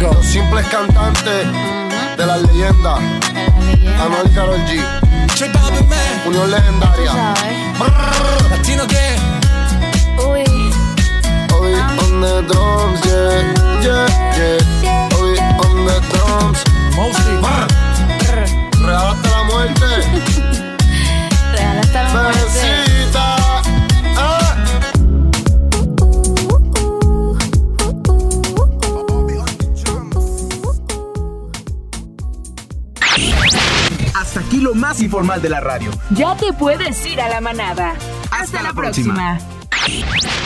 Los simples cantantes de las leyendas. Anuel Karol G. Unión legendaria. Latino que Obi on the drums, yeah, yeah, yeah. Obi on the drums. Mostly. Real hasta la muerte. [LAUGHS] Real hasta la muerte. Bebecita. Hasta aquí lo más informal de la radio. Ya te puedes ir a la manada. Hasta, la próxima. próxima.